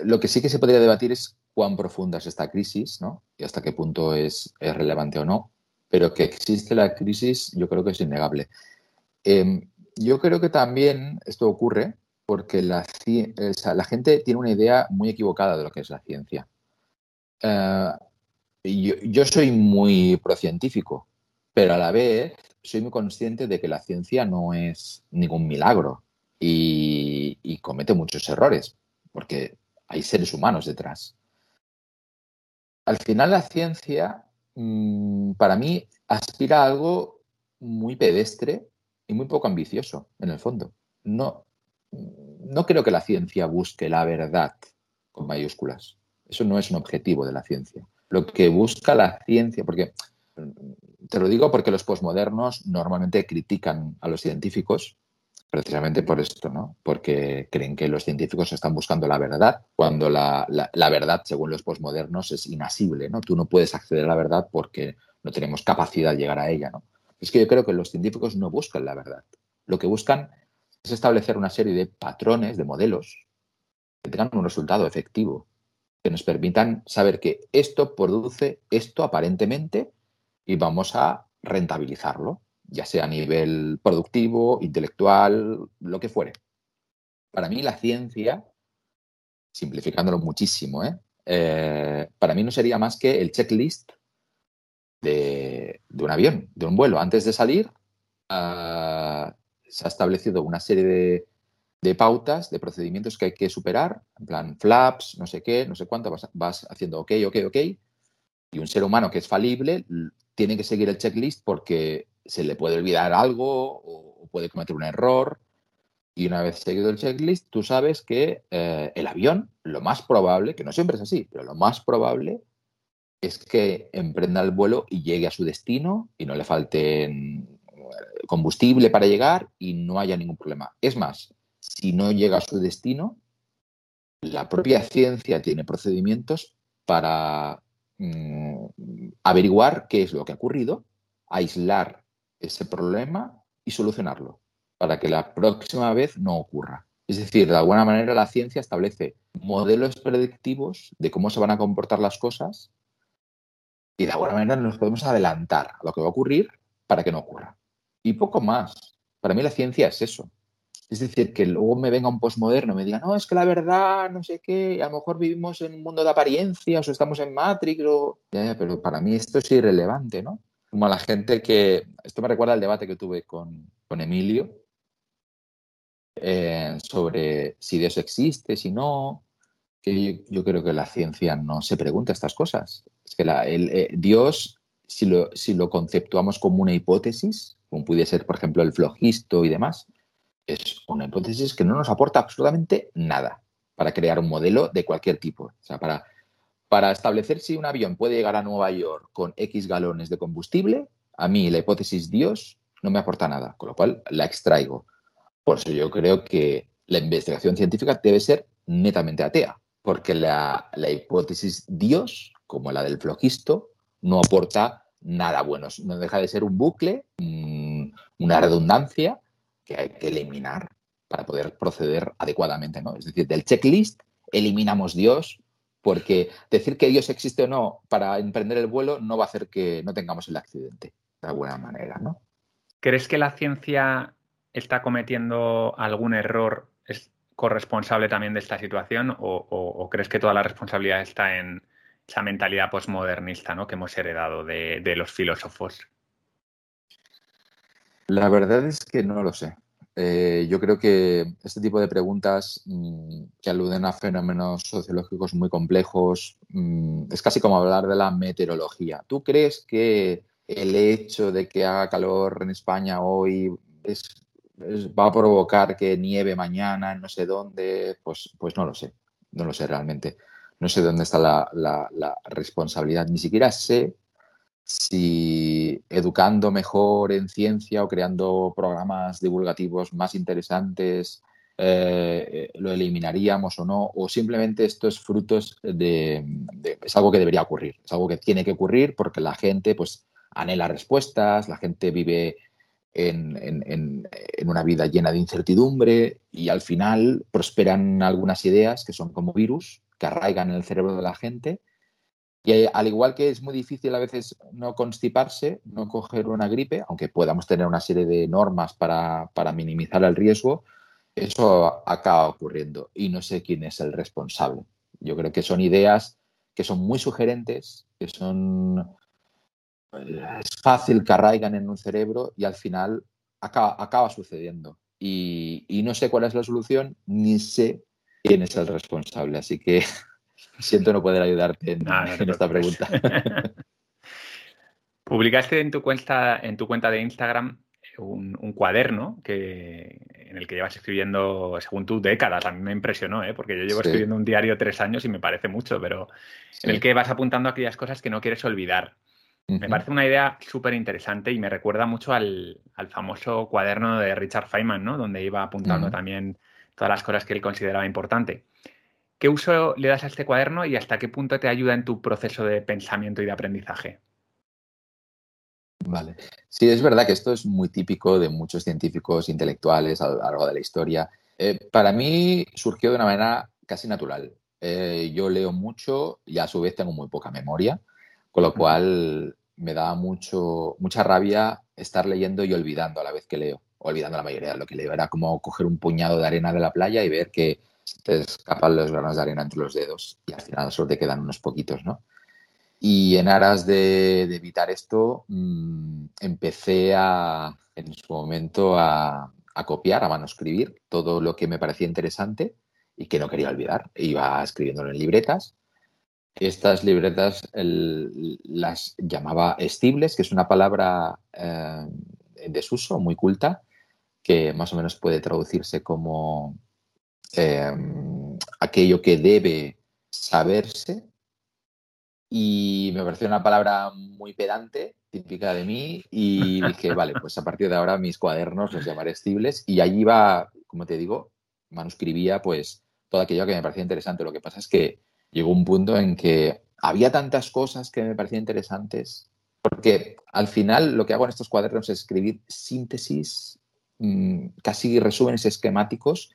lo que sí que se podría debatir es cuán profunda es esta crisis, ¿no? Y hasta qué punto es, relevante o no. Pero que existe la crisis, yo creo que es innegable. Em, yo creo que también esto ocurre porque la, gente tiene una idea muy equivocada de lo que es la ciencia. Eh, yo, soy muy procientífico, pero a la vez soy muy consciente de que la ciencia no es ningún milagro y comete muchos errores porque hay seres humanos detrás. Al final la ciencia, mm, para mí, aspira a algo muy pedestre y muy poco ambicioso, en el fondo. No, no creo que la ciencia busque la verdad con mayúsculas. Eso no es un objetivo de la ciencia. Lo que busca la ciencia, porque te lo digo porque los posmodernos normalmente critican a los científicos precisamente por esto, ¿no? Porque creen que los científicos están buscando la verdad, cuando la, verdad, según los posmodernos, es inasible, ¿no? Tú no puedes acceder a la verdad porque no tenemos capacidad de llegar a ella, ¿no? Es que yo creo que los científicos no buscan la verdad. Lo que buscan es establecer una serie de patrones, de modelos, que tengan un resultado efectivo, que nos permitan saber que esto produce esto aparentemente y vamos a rentabilizarlo ya sea a nivel productivo, intelectual, lo que fuere. Para mí la ciencia, simplificándolo muchísimo, ¿eh? Eh, para mí no sería más que el checklist de, un avión, de un vuelo. Antes de salir, ah, se ha establecido una serie de, de, pautas, de procedimientos que hay que superar, en plan flaps, no sé qué, no sé cuánto, vas, vas haciendo ok, ok, ok. Y un ser humano que es falible tiene que seguir el checklist porque se le puede olvidar algo o, puede cometer un error. Y una vez seguido el checklist, tú sabes que eh, el avión, lo más probable, que no siempre es así, pero lo más probable es que emprenda el vuelo y llegue a su destino y no le falte eh, combustible para llegar y no haya ningún problema. Es más, si no llega a su destino, la propia ciencia tiene procedimientos para mm, averiguar qué es lo que ha ocurrido, aislar ese problema y solucionarlo para que la próxima vez no ocurra. Es decir, de alguna manera la ciencia establece modelos predictivos de cómo se van a comportar las cosas y de alguna manera nos podemos adelantar a lo que va a ocurrir para que no ocurra. Y poco más. Para mí la ciencia es eso. Es decir, que luego me venga un postmoderno y me diga, no, es que la verdad, no sé qué, a lo mejor vivimos en un mundo de apariencias o estamos en Matrix, o... pero para mí esto es irrelevante, ¿no? Como a la gente que, esto me recuerda al debate que tuve con, con Emilio eh, sobre si Dios existe, si no, que yo, creo que la ciencia no se pregunta estas cosas. Es que el, eh, Dios, si lo, si lo conceptuamos como una hipótesis, como puede ser, por ejemplo, el flogisto y demás, es una hipótesis que no nos aporta absolutamente nada para crear un modelo de cualquier tipo. O sea, para, para establecer si un avión puede llegar a Nueva York con X galones de combustible, a mí la hipótesis Dios no me aporta nada, con lo cual la extraigo. Por eso yo creo que la investigación científica debe ser netamente atea, porque la, la hipótesis Dios, como la del flogisto, no aporta nada bueno. No deja de ser un bucle, una redundancia que hay que eliminar para poder proceder adecuadamente, ¿no? Es decir, del checklist eliminamos Dios porque decir que Dios existe o no para emprender el vuelo no va a hacer que no tengamos el accidente, de alguna manera, ¿no? ¿Crees que la ciencia está cometiendo algún error es corresponsable también de esta situación o, crees que toda la responsabilidad está en esa mentalidad postmodernista ¿no? que hemos heredado de los filósofos? La verdad es que no lo sé. Eh, yo creo que este tipo de preguntas mm, que aluden a fenómenos sociológicos muy complejos mm, es casi como hablar de la meteorología. ¿Tú crees que el hecho de que haga calor en España hoy va a provocar que nieve mañana en no sé dónde? Pues, pues no lo sé, no lo sé realmente. No sé dónde está la responsabilidad. Ni siquiera sé si educando mejor en ciencia o creando programas divulgativos más interesantes eh, lo eliminaríamos o no, o simplemente esto es frutos de, es algo que debería ocurrir, es algo que tiene que ocurrir porque la gente pues anhela respuestas, la gente vive en, en una vida llena de incertidumbre y al final prosperan algunas ideas que son como virus que arraigan en el cerebro de la gente y al igual que es muy difícil a veces no constiparse, no coger una gripe, aunque podamos tener una serie de normas para, minimizar el riesgo, eso acaba ocurriendo y no sé quién es el responsable. Yo creo que son ideas que son muy sugerentes, que son... Es fácil que arraigan en un cerebro y al final acaba, acaba sucediendo. Y, y no sé cuál es la solución, ni sé quién es el responsable. Así que Siento no poder ayudarte en, esta pregunta. Publicaste en tu cuenta, en tu cuenta de Instagram un, cuaderno que, en el que llevas escribiendo, según tú, décadas. A mí me impresionó, ¿eh? porque yo llevo escribiendo un diario tres años y me parece mucho, pero en el que vas apuntando aquellas cosas que no quieres olvidar. Me parece una idea súper interesante y me recuerda mucho al, famoso cuaderno de Richard Feynman, ¿no? donde iba apuntando también todas las cosas que él consideraba importante. ¿Qué uso le das a este cuaderno y hasta qué punto te ayuda en tu proceso de pensamiento y de aprendizaje? Vale. Sí, es verdad que esto es muy típico de muchos científicos intelectuales a lo largo de la historia. Eh, para mí surgió de una manera casi natural. Eh, yo leo mucho y a su vez tengo muy poca memoria, con lo cual me da mucho, mucha rabia estar leyendo y olvidando a la vez que leo, olvidando la mayoría de lo que leo. Era como coger un puñado de arena de la playa y ver que escapan los granos de arena entre los dedos y al final solo te quedan unos poquitos, ¿no? Y en aras de, evitar esto, mm, empecé a, en su momento a, copiar, a manuscribir todo lo que me parecía interesante y que no quería olvidar. Iba escribiéndolo en libretas. Estas libretas las llamaba estibles, que es una palabra eh, en desuso, muy culta, que más o menos puede traducirse como em, aquello que debe saberse. Y me pareció una palabra muy pedante, típica de mí, y dije, vale, pues a partir de ahora mis cuadernos los llamaré estibles. Y allí va, como te digo, manuscribía pues todo aquello que me parecía interesante. Lo que pasa es que llegó un punto en que había tantas cosas que me parecían interesantes, porque al final lo que hago en estos cuadernos es escribir síntesis, mm, casi resúmenes esquemáticos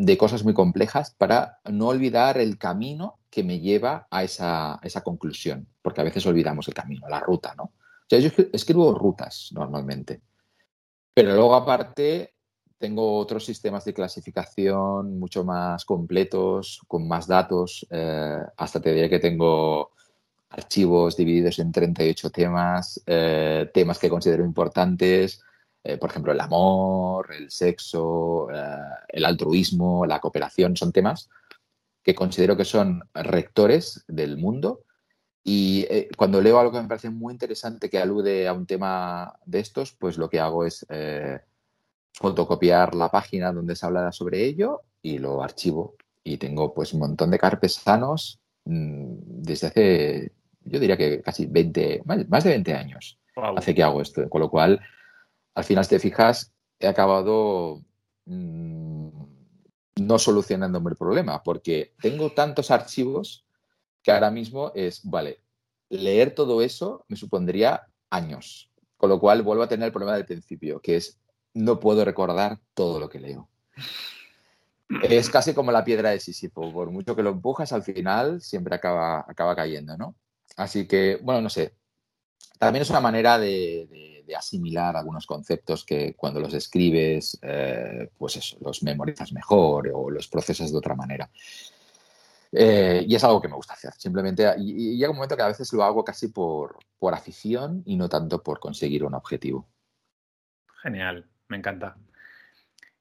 de cosas muy complejas para no olvidar el camino que me lleva a esa, esa conclusión, porque a veces olvidamos el camino, la ruta, ¿no? O sea, yo escribo rutas normalmente, pero luego aparte tengo otros sistemas de clasificación mucho más completos, con más datos. Eh, hasta te diré que tengo archivos divididos en 38 temas, eh, temas que considero importantes, eh, por ejemplo, el amor, el sexo, el altruismo, la cooperación, son temas que considero que son rectores del mundo. Y cuando leo algo que me parece muy interesante que alude a un tema de estos, pues lo que hago es fotocopiar la página donde se habla sobre ello y lo archivo. Y tengo pues un montón de carpesanos mm, desde hace, yo diría que casi 20, más, de 20 años hace que hago esto. Con lo cual, al final, si te fijas, he acabado mm, no solucionándome el problema, porque tengo tantos archivos que ahora mismo es, vale, leer todo eso me supondría años. Con lo cual vuelvo a tener el problema del principio, que es no puedo recordar todo lo que leo. Es casi como la piedra de Sísifo, por mucho que lo empujas, al final siempre acaba, acaba cayendo, ¿no? Así que, bueno, no sé. También es una manera de, asimilar algunos conceptos que cuando los escribes, eh, pues eso, los memorizas mejor o los procesas de otra manera. Eh, y es algo que me gusta hacer. Simplemente, y, llega un momento que a veces lo hago casi por, por afición y no tanto por conseguir un objetivo. Genial me encanta.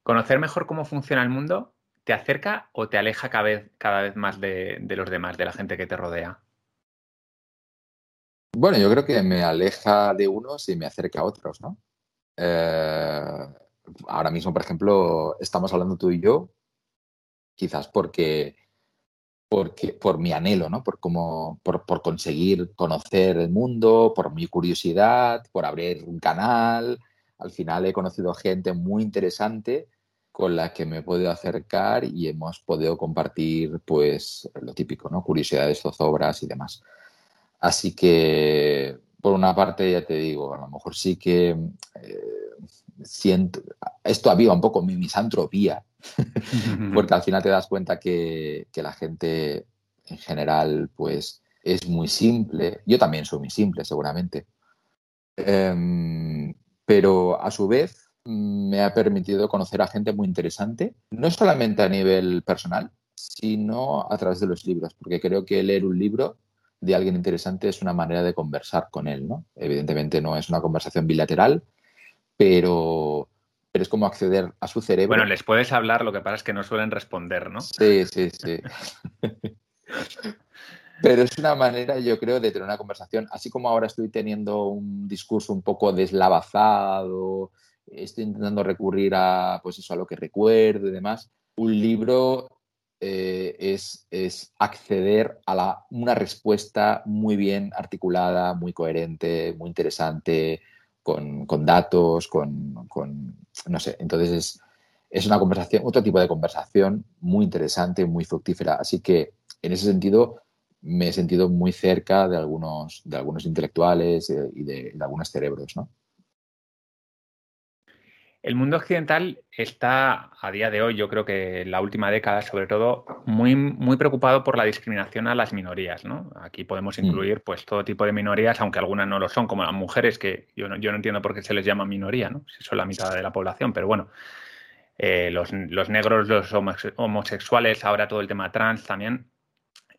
Conocer mejor cómo funciona el mundo te acerca o te aleja cada vez, cada vez más de, los demás, de la gente que te rodea. Bueno, yo creo que me aleja de unos y me acerca a otros, ¿no? Eh, ahora mismo, por ejemplo, estamos hablando tú y yo, quizás porque, porque por mi anhelo, ¿no? Por, cómo, por, por conseguir conocer el mundo, por mi curiosidad, por abrir un canal, al final he conocido gente muy interesante con la que me he podido acercar y hemos podido compartir, pues, lo típico, ¿no? Curiosidades, zozobras y demás. Así que, por una parte, ya te digo, a lo mejor sí que eh, siento, esto aviva un poco mi misantropía, porque al final te das cuenta que, la gente en general, pues, es muy simple. Yo también soy muy simple, seguramente. Em, pero a su vez me ha permitido conocer a gente muy interesante, no solamente a nivel personal, sino a través de los libros, porque creo que leer un libro de alguien interesante es una manera de conversar con él, ¿no? Evidentemente no es una conversación bilateral, pero, pero es como acceder a su cerebro. Bueno, les puedes hablar, lo que pasa es que no suelen responder, ¿no? Sí, sí, sí. Pero es una manera, yo creo, de tener una conversación, así como ahora estoy teniendo un discurso un poco deslavazado, estoy intentando recurrir a, pues eso, a lo que recuerdo y demás. Un libro eh, es, es, acceder a una respuesta muy bien articulada, muy coherente, muy interesante, con, con datos, con, no sé, entonces es, es una conversación, otro tipo de conversación muy interesante, muy fructífera. Así que en ese sentido me he sentido muy cerca de algunos, de algunos intelectuales eh, y de, algunos cerebros, ¿no? El mundo occidental está a día de hoy, yo creo que en la última década sobre todo, muy, muy preocupado por la discriminación a las minorías. ¿no? Aquí podemos mm. incluir pues, todo tipo de minorías, aunque algunas no lo son, como las mujeres, que yo no, yo no entiendo por qué se les llama minoría, ¿no? si son la mitad de la población, pero bueno, eh, los, los, negros, los homosexuales, ahora todo el tema trans también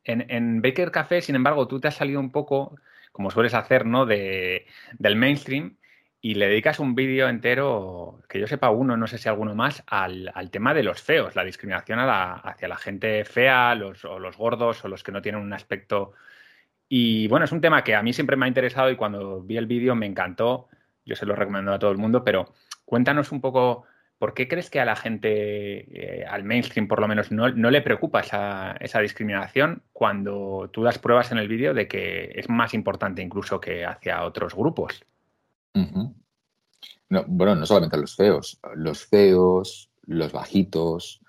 en, Baker Café, sin embargo, tú te has salido un poco, como sueles hacer, ¿no? De, del mainstream y le dedicas un vídeo entero, que yo sepa uno, no sé si alguno más, al, tema de los feos, la discriminación hacia la gente fea, los, o los gordos, o los que no tienen un aspecto. Y bueno, es un tema que a mí siempre me ha interesado y cuando vi el vídeo me encantó. Yo se lo recomiendo a todo el mundo, pero cuéntanos un poco ¿por qué crees que a la gente, eh, al mainstream por lo menos, no, le preocupa esa, discriminación cuando tú das pruebas en el vídeo de que es más importante incluso que hacia otros grupos? Bueno, no solamente los feos, los feos, los bajitos,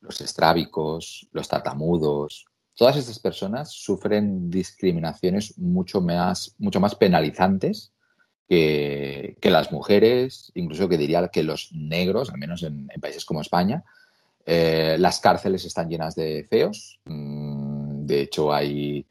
los estrábicos, los tartamudos, todas estas personas sufren discriminaciones mucho más, mucho más penalizantes que, las mujeres, incluso que diría que los negros, al menos en, países como España. Eh, las cárceles están llenas de feos. Mm, de hecho, hay,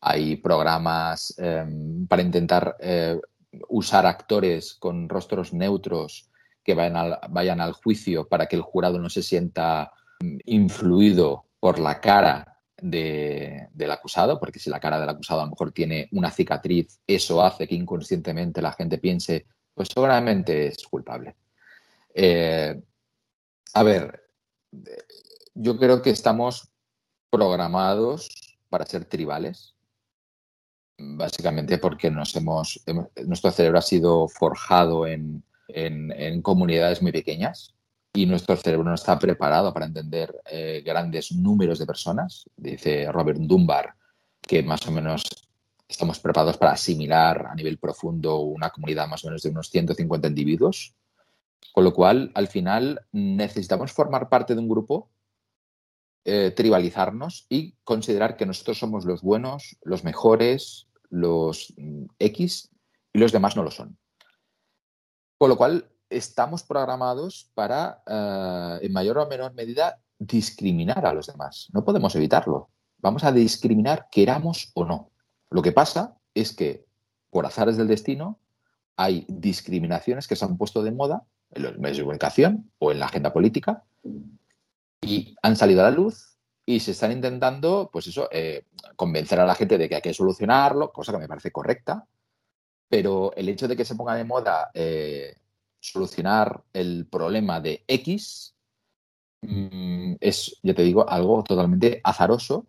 hay programas em, para intentar eh, usar actores con rostros neutros que vayan al, vayan al juicio para que el jurado no se sienta mm, influido por la cara del acusado, porque si la cara del acusado a lo mejor tiene una cicatriz, eso hace que inconscientemente la gente piense, pues seguramente es culpable. Eh, a ver, yo creo que estamos programados para ser tribales, básicamente porque nuestro cerebro ha sido forjado en comunidades muy pequeñas y nuestro cerebro no está preparado para entender eh, grandes números de personas. Dice Robert Dunbar que más o menos estamos preparados para asimilar a nivel profundo una comunidad más o menos de unos 150 individuos. Con lo cual, al final, necesitamos formar parte de un grupo, eh, tribalizarnos y considerar que nosotros somos los buenos, los mejores, los mm, X y los demás no lo son. Con lo cual, estamos programados para, eh, en mayor o menor medida, discriminar a los demás. No podemos evitarlo. Vamos a discriminar queramos o no. Lo que pasa es que, por azares del destino, hay discriminaciones que se han puesto de moda en los medios de comunicación o en la agenda política y han salido a la luz y se están intentando, pues eso, eh, convencer a la gente de que hay que solucionarlo, cosa que me parece correcta, pero el hecho de que se ponga de moda eh, solucionar el problema de X mm, es, ya te digo, algo totalmente azaroso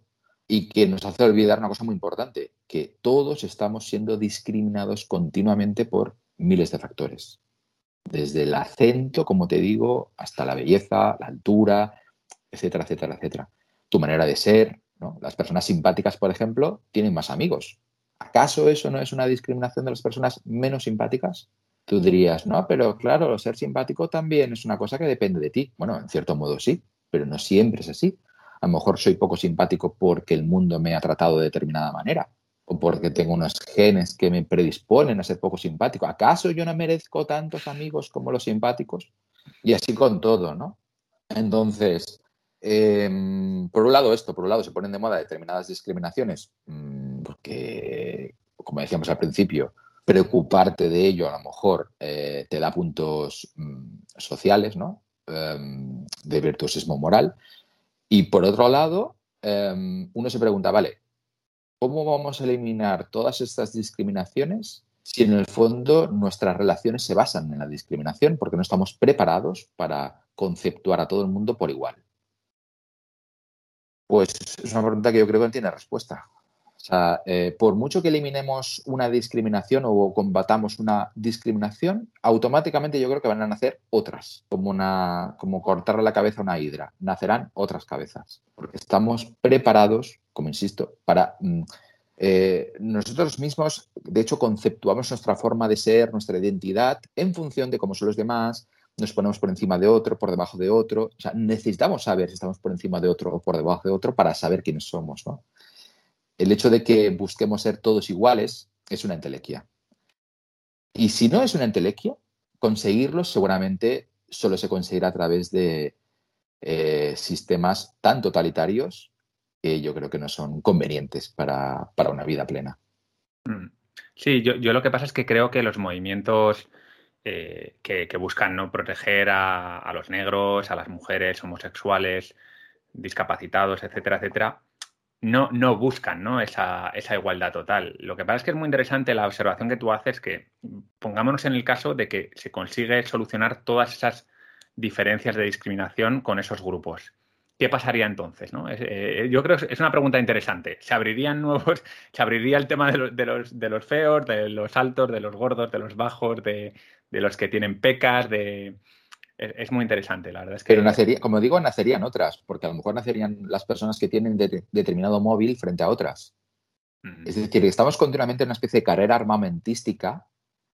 y que nos hace olvidar una cosa muy importante, que todos estamos siendo discriminados continuamente por miles de factores. Desde el acento, como te digo, hasta la belleza, la altura, etcétera, etcétera, etcétera. Tu manera de ser, Las personas simpáticas, por ejemplo, tienen más amigos. ¿Acaso eso no es una discriminación de las personas menos simpáticas? Tú dirías, no, pero claro, ser simpático también es una cosa que depende de ti. Bueno, en cierto modo sí, pero no siempre es así. A lo mejor soy poco simpático porque el mundo me ha tratado de determinada manera o porque tengo unos genes que me predisponen a ser poco simpático. ¿Acaso yo no merezco tantos amigos como los simpáticos? Y así con todo, ¿no? Entonces, em, por un lado esto, por un lado se ponen de moda determinadas discriminaciones, mm, porque, como decíamos al principio, preocuparte de ello a lo mejor eh, te da puntos mm, sociales, ¿no? Em, de virtuosismo moral. Y por otro lado, em, uno se pregunta, vale, ¿cómo vamos a eliminar todas estas discriminaciones si en el fondo nuestras relaciones se basan en la discriminación? Porque no estamos preparados para conceptuar a todo el mundo por igual. Pues es una pregunta que yo creo que no tiene respuesta. O sea, eh, por mucho que eliminemos una discriminación o combatamos una discriminación, automáticamente yo creo que van a nacer otras, como, una, como cortarle la cabeza a una hidra. Nacerán otras cabezas, porque estamos preparados, como insisto, para... Mm, eh, nosotros mismos, de hecho, conceptuamos nuestra forma de ser, nuestra identidad, en función de cómo son los demás, nos ponemos por encima de otro, por debajo de otro. O sea, necesitamos saber si estamos por encima de otro o por debajo de otro para saber quiénes somos, ¿no? el hecho de que busquemos ser todos iguales es una entelequia. Y si no es una entelequia, conseguirlo seguramente solo se conseguirá a través de eh, sistemas tan totalitarios que yo creo que no son convenientes para, una vida plena. Mm. Sí, yo, lo que pasa es que creo que los movimientos eh, que, buscan ¿no? proteger a, los negros, a las mujeres homosexuales, discapacitados, etcétera, etcétera, no, no buscan ¿no? Esa, esa, igualdad total. Lo que pasa es que es muy interesante la observación que tú haces, que pongámonos en el caso de que se consigue solucionar todas esas diferencias de discriminación con esos grupos. ¿Qué pasaría entonces? ¿no? Eh, yo creo que es una pregunta interesante. ¿Se abrirían nuevos, se abriría el tema de de los, de los feos, de los altos, de los gordos, de los bajos, de, de los que tienen pecas, de, es, muy interesante, la verdad es que... Pero nacería, como digo, nacerían otras, porque a lo mejor nacerían las personas que tienen determinado móvil frente a otras. Es decir, estamos continuamente en una especie de carrera armamentística,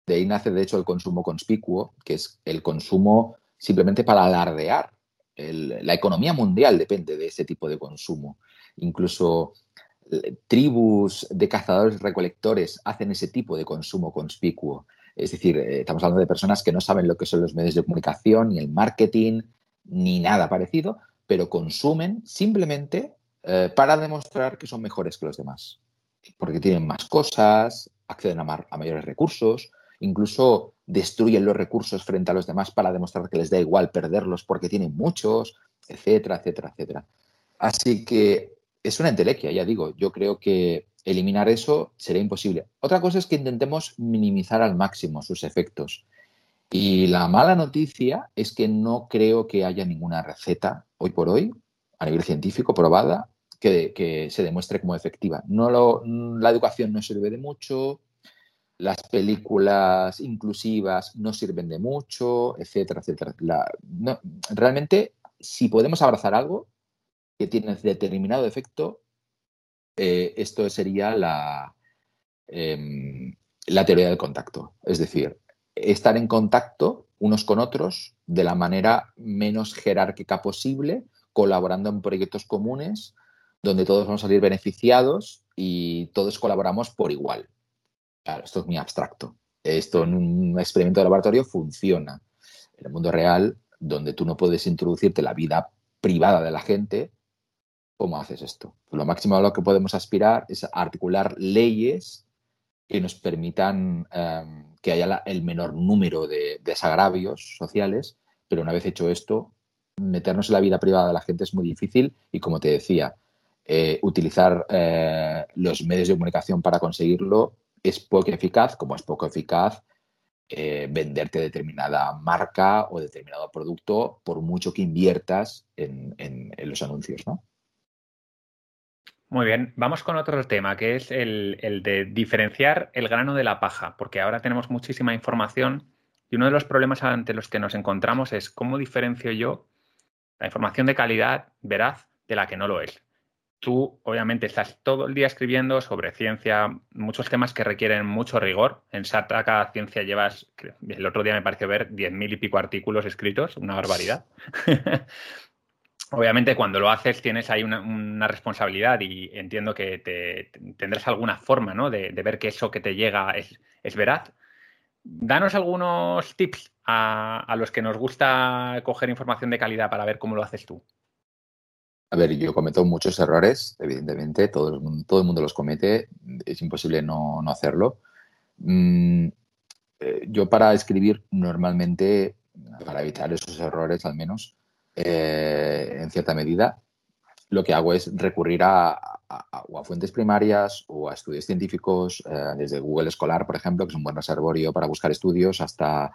de ahí nace de hecho el consumo conspicuo, que es el consumo simplemente para alardear. la economía mundial depende de ese tipo de consumo. Incluso eh, tribus de cazadores recolectores hacen ese tipo de consumo conspicuo. Es decir, eh, estamos hablando de personas que no saben lo que son los medios de comunicación, ni el marketing, ni nada parecido, pero consumen simplemente eh, para demostrar que son mejores que los demás. Porque tienen más cosas, acceden a, a mayores recursos, incluso destruyen los recursos frente a los demás para demostrar que les da igual perderlos porque tienen muchos, etcétera, etcétera, etcétera. Así que es una entelequia, ya digo. Yo creo que eliminar eso sería imposible. Otra cosa es que intentemos minimizar al máximo sus efectos. Y la mala noticia es que no creo que haya ninguna receta hoy por hoy, a nivel científico, probada, que, se demuestre como efectiva. No la educación no sirve de mucho, las películas inclusivas no sirven de mucho, etcétera, etcétera. realmente, si podemos abrazar algo que tiene determinado efecto, eh, esto sería la, em, la teoría del contacto. Es decir, estar en contacto unos con otros de la manera menos jerárquica posible, colaborando en proyectos comunes donde todos vamos a salir beneficiados y todos colaboramos por igual. Esto es muy abstracto. Esto en un experimento de laboratorio funciona. En el mundo real, donde tú no puedes introducirte la vida privada de la gente, ¿Cómo haces esto? Lo máximo a lo que podemos aspirar es articular leyes que nos permitan em, que haya el menor número de desagravios sociales, pero una vez hecho esto, meternos en la vida privada de la gente es muy difícil y, como te decía, eh, utilizar eh, los medios de comunicación para conseguirlo es poco eficaz, como es poco eficaz eh, venderte determinada marca o determinado producto por mucho que inviertas en los anuncios, ¿no? Muy bien, vamos con otro tema, que es el, de diferenciar el grano de la paja, porque ahora tenemos muchísima información y uno de los problemas ante los que nos encontramos es cómo diferencio yo la información de calidad veraz de la que no lo es. Tú, obviamente, estás todo el día escribiendo sobre ciencia, muchos temas que requieren mucho rigor. En Sataka Ciencia llevas, el otro día me pareció ver 10.000 y pico artículos escritos, una barbaridad. obviamente cuando lo haces tienes ahí una, responsabilidad y entiendo que te, tendrás alguna forma ¿no? de, ver que eso que te llega es, veraz. Danos algunos tips a, los que nos gusta coger información de calidad para ver cómo lo haces tú. A ver, yo cometo muchos errores, evidentemente, todo el mundo, todo el mundo los comete, es imposible no, hacerlo. Mm, eh, yo para escribir normalmente, para evitar esos errores al menos, eh, en cierta medida, lo que hago es recurrir a, fuentes primarias o a estudios científicos, eh, desde Google Escolar, por ejemplo, que es un buen reservorio para buscar estudios, hasta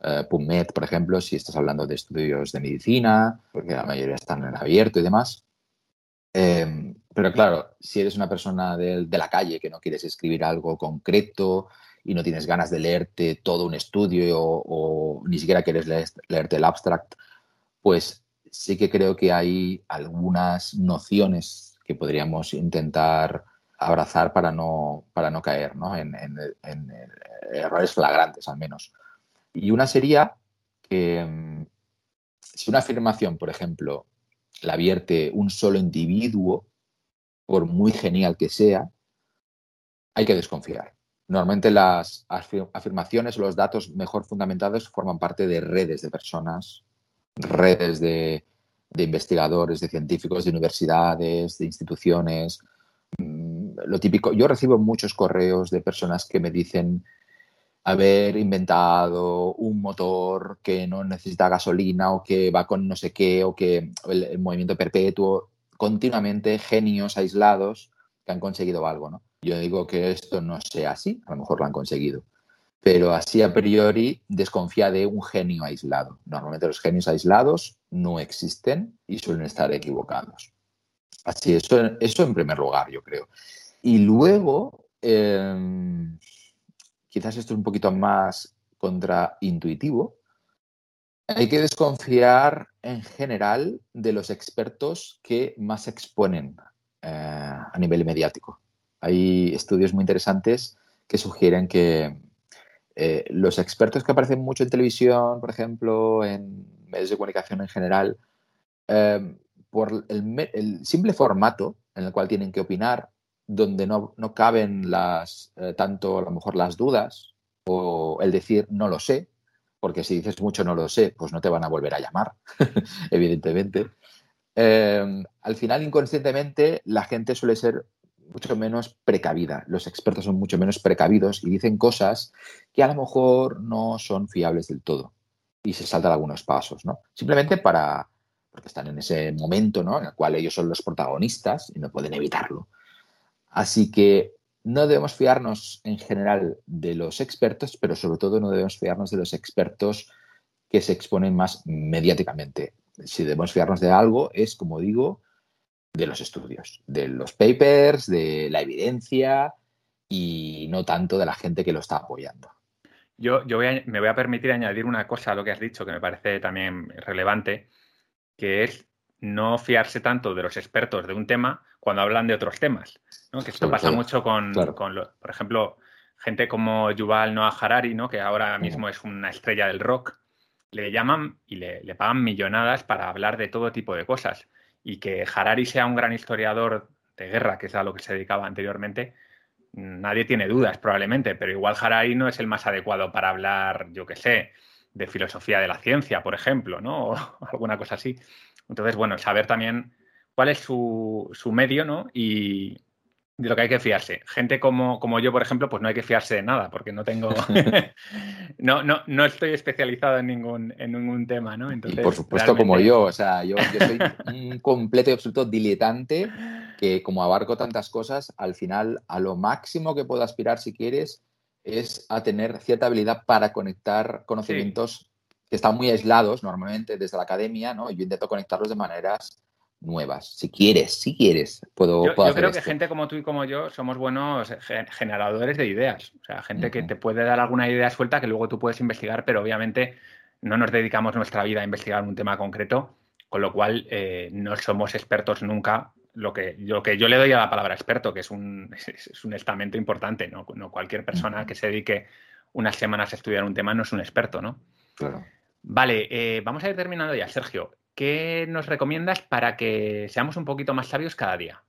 eh, PubMed, por ejemplo, si estás hablando de estudios de medicina, porque la mayoría están en abierto y demás. Em, pero claro, si eres una persona de, la calle que no quieres escribir algo concreto y no tienes ganas de leerte todo un estudio o, ni siquiera quieres leerte el abstract, pues sí que creo que hay algunas nociones que podríamos intentar abrazar para no, para no caer En, errores flagrantes, al menos. Y una sería que mm, si una afirmación, por ejemplo, la vierte un solo individuo, por muy genial que sea, hay que desconfiar. Normalmente las afirmaciones o los datos mejor fundamentados forman parte de redes de personas redes de, investigadores, de científicos, de universidades, de instituciones. Mm, lo típico, yo recibo muchos correos de personas que me dicen haber inventado un motor que no necesita gasolina o que va con no sé qué o que el, movimiento perpetuo, continuamente genios aislados que han conseguido algo, ¿no? Yo digo que esto no sea así, a lo mejor lo han conseguido pero así a priori desconfía de un genio aislado. Normalmente los genios aislados no existen y suelen estar equivocados. Así, eso, eso en primer lugar, yo creo. Y luego, em, quizás esto es un poquito más contraintuitivo, Hay que desconfiar en general de los expertos que más exponen eh, a nivel mediático. Hay estudios muy interesantes que sugieren que eh, los expertos que aparecen mucho en televisión, por ejemplo, en medios de comunicación en general, eh, por el, simple formato en el cual tienen que opinar, donde no, caben las, tanto a lo mejor las dudas o el decir no lo sé, porque si dices mucho no lo sé, pues no te van a volver a llamar, evidentemente. Em, al final, inconscientemente, la gente suele ser mucho menos precavida. Los expertos son mucho menos precavidos y dicen cosas que a lo mejor no son fiables del todo y se saltan algunos pasos, ¿no? Simplemente para, porque están en ese momento, ¿no? En el cual ellos son los protagonistas y no pueden evitarlo. Así que no debemos fiarnos en general de los expertos, pero sobre todo no debemos fiarnos de los expertos que se exponen más mediáticamente. Si debemos fiarnos de algo es, como digo, de los estudios, de los papers, de la evidencia y no tanto de la gente que lo está apoyando. Yo, me voy a permitir añadir una cosa a lo que has dicho que me parece también relevante, que es no fiarse tanto de los expertos de un tema cuando hablan de otros temas. Que esto pasa mucho con, por ejemplo, gente como Yuval Noah Harari, ¿no? que ahora mismo es una estrella del rock, le llaman y le, pagan millonadas para hablar de todo tipo de cosas. Y que Harari sea un gran historiador de guerra, que es a lo que se dedicaba anteriormente, nadie tiene dudas probablemente, pero igual Harari no es el más adecuado para hablar, yo qué sé, de filosofía de la ciencia, por ejemplo, ¿no? O alguna cosa así. Entonces, bueno, saber también cuál es su, medio, ¿no? Y de lo que hay que fiarse. Gente como, como yo, por ejemplo, pues no hay que fiarse de nada, porque no tengo. no, no, no estoy especializado en ningún, en ningún tema, ¿no? Entonces, por supuesto, como yo, o sea, yo, yo soy un completo y absoluto diletante que, como abarco tantas cosas, al final, a lo máximo que puedo aspirar, si quieres, es a tener cierta habilidad para conectar conocimientos que están muy aislados normalmente desde la academia, ¿no? Yo intento conectarlos de maneras nuevas. Si quieres, si quieres, puedo. Yo, yo creo que gente como tú y como yo somos buenos generadores de ideas. O sea, gente que te puede dar alguna idea suelta que luego tú puedes investigar, pero obviamente no nos dedicamos nuestra vida a investigar un tema concreto, con lo cual eh, no somos expertos nunca. Lo que, lo que yo le doy a la palabra experto, que es un, es un estamento importante, ¿no? no cualquier persona que se dedique unas semanas a estudiar un tema no es un experto, ¿no? Claro. Vale, eh, vamos a ir terminando ya. Sergio, ¿qué nos recomiendas para que seamos un poquito más sabios cada día?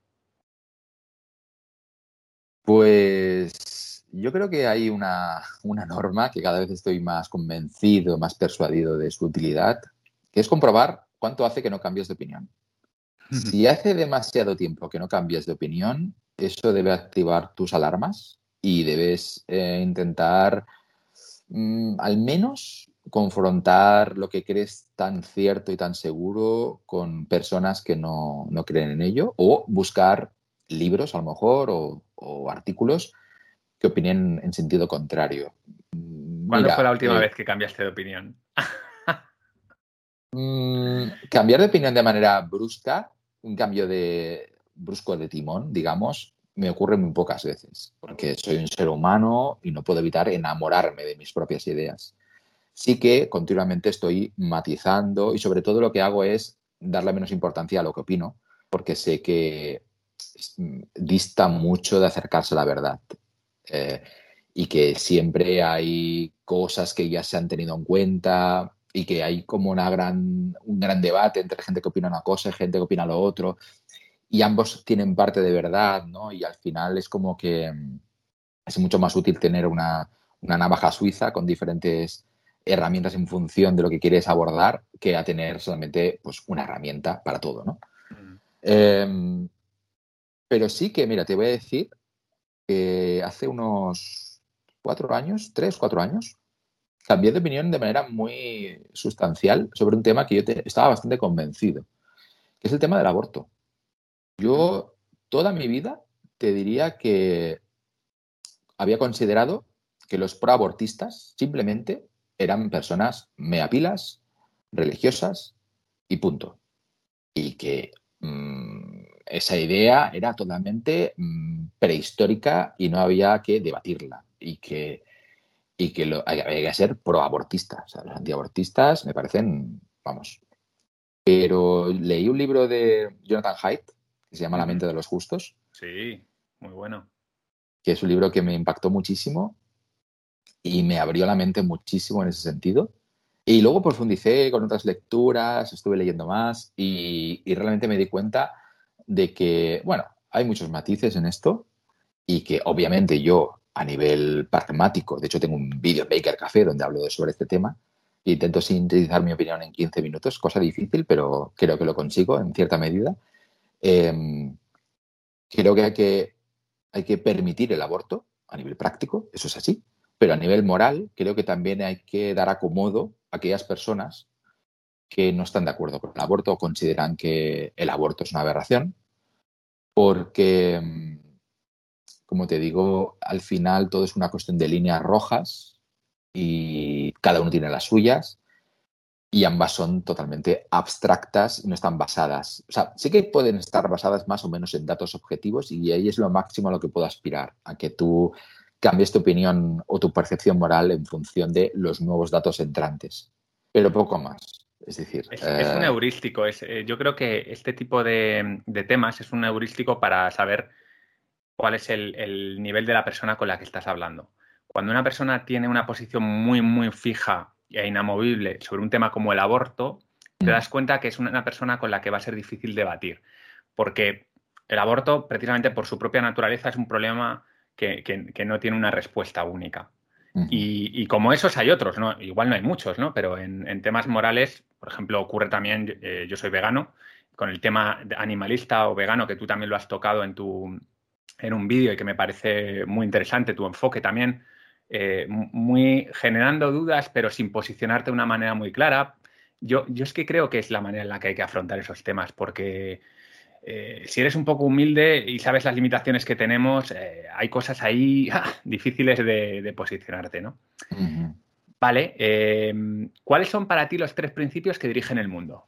Pues yo creo que hay una, norma que cada vez estoy más convencido, más persuadido de su utilidad, que es comprobar cuánto hace que no cambies de opinión. Si hace demasiado tiempo que no cambias de opinión, eso debe activar tus alarmas y debes eh, intentar mm, al menos confrontar lo que crees tan cierto y tan seguro con personas que no, creen en ello o buscar libros a lo mejor o, artículos que opinen en sentido contrario. ¿Cuándo fue la última eh, vez que cambiaste de opinión? Mm, cambiar de opinión de manera brusca, un cambio de brusco de timón, digamos, me ocurre muy pocas veces, porque soy un ser humano y no puedo evitar enamorarme de mis propias ideas sí que continuamente estoy matizando y sobre todo lo que hago es darle menos importancia a lo que opino, porque sé que mm, dista mucho de acercarse a la verdad. Eh, y que siempre hay cosas que ya se han tenido en cuenta y que hay como una gran, un gran debate entre gente que opina una cosa y gente que opina lo otro. Y ambos tienen parte de verdad, ¿no? Y al final es como que mm, es mucho más útil tener una, una navaja suiza con diferentes herramientas en función de lo que quieres abordar que a tener solamente pues, una herramienta para todo, ¿no? Em, pero sí que, mira, te voy a decir que hace unos cuatro años, tres, cuatro años, cambié de opinión de manera muy sustancial sobre un tema que yo estaba bastante convencido, que es el tema del aborto. Yo toda mi vida te diría que había considerado que los proabortistas simplemente eran personas meapilas, religiosas y punto. Y que mm, esa idea era totalmente mm, prehistórica y no había que debatirla. Y que y que lo, hay, que ser proabortistas. O sea, los antiabortistas me parecen, vamos. Pero leí un libro de Jonathan Haidt que se llama La mente de los justos. Sí, muy bueno. Que es un libro que me impactó muchísimo y me abrió la mente muchísimo en ese sentido. Y luego profundicé con otras lecturas, estuve leyendo más y, y realmente me di cuenta de que, bueno, hay muchos matices en esto y que obviamente yo a nivel pragmático, de hecho tengo un vídeo en Baker Café donde hablo sobre este tema, e intento sintetizar mi opinión en 15 minutos, cosa difícil, pero creo que lo consigo en cierta medida. Em, creo que hay, que hay que permitir el aborto a nivel práctico, eso es así, pero a nivel moral creo que también hay que dar acomodo a aquellas personas que no están de acuerdo con el aborto o consideran que el aborto es una aberración, porque em, como te digo, al final todo es una cuestión de líneas rojas y cada uno tiene las suyas y ambas son totalmente abstractas y no están basadas. O sea, sí que pueden estar basadas más o menos en datos objetivos y ahí es lo máximo a lo que puedo aspirar, a que tú cambies tu opinión o tu percepción moral en función de los nuevos datos entrantes, pero poco más. Es decir, es, un eh, heurístico. Es, eh, yo creo que este tipo de, de, temas es un heurístico para saber cuál es el, nivel de la persona con la que estás hablando. Cuando una persona tiene una posición muy, muy fija e inamovible sobre un tema como el aborto, te mm. das cuenta que es una persona con la que va a ser difícil debatir. Porque el aborto, precisamente por su propia naturaleza, es un problema que, no tiene una respuesta única. y, como esos hay otros, ¿no? Igual no hay muchos, ¿no? Pero en, temas morales, por ejemplo, ocurre también, eh, yo soy vegano, con el tema animalista o vegano que tú también lo has tocado en tu, en un vídeo y que me parece muy interesante tu enfoque también, eh, muy generando dudas, pero sin posicionarte de una manera muy clara. Yo, yo es que creo que es la manera en la que hay que afrontar esos temas, porque eh, si eres un poco humilde y sabes las limitaciones que tenemos, eh, hay cosas ahí difíciles de, posicionarte, ¿no? Vale, ¿cuáles son para ti los tres principios que dirigen el mundo?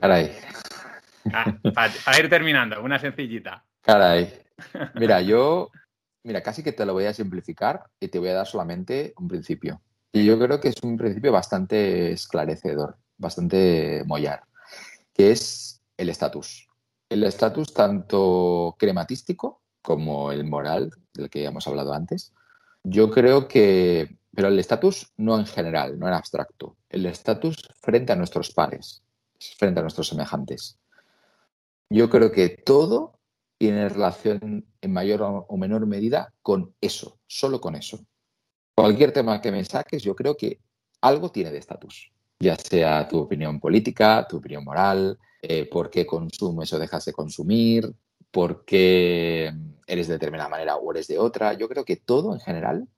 Caray. Ah, para ir terminando, una sencillita. Caray. Mira, yo, mira, casi que te lo voy a simplificar y te voy a dar solamente un principio. Y yo creo que es un principio bastante esclarecedor, bastante mollar, que es el estatus. El estatus tanto crematístico como el moral, del que ya hemos hablado antes. Yo creo que, pero el estatus no en general, no en abstracto. El estatus frente a nuestros pares, frente a nuestros semejantes. Yo creo que todo tiene relación en mayor o menor medida con eso, solo con eso. Cualquier tema que me saques, yo creo que algo tiene de estatus, ya sea tu opinión política, tu opinión moral, eh, por qué consumes o dejas de consumir, por qué eres de determinada manera o eres de otra. Yo creo que todo en general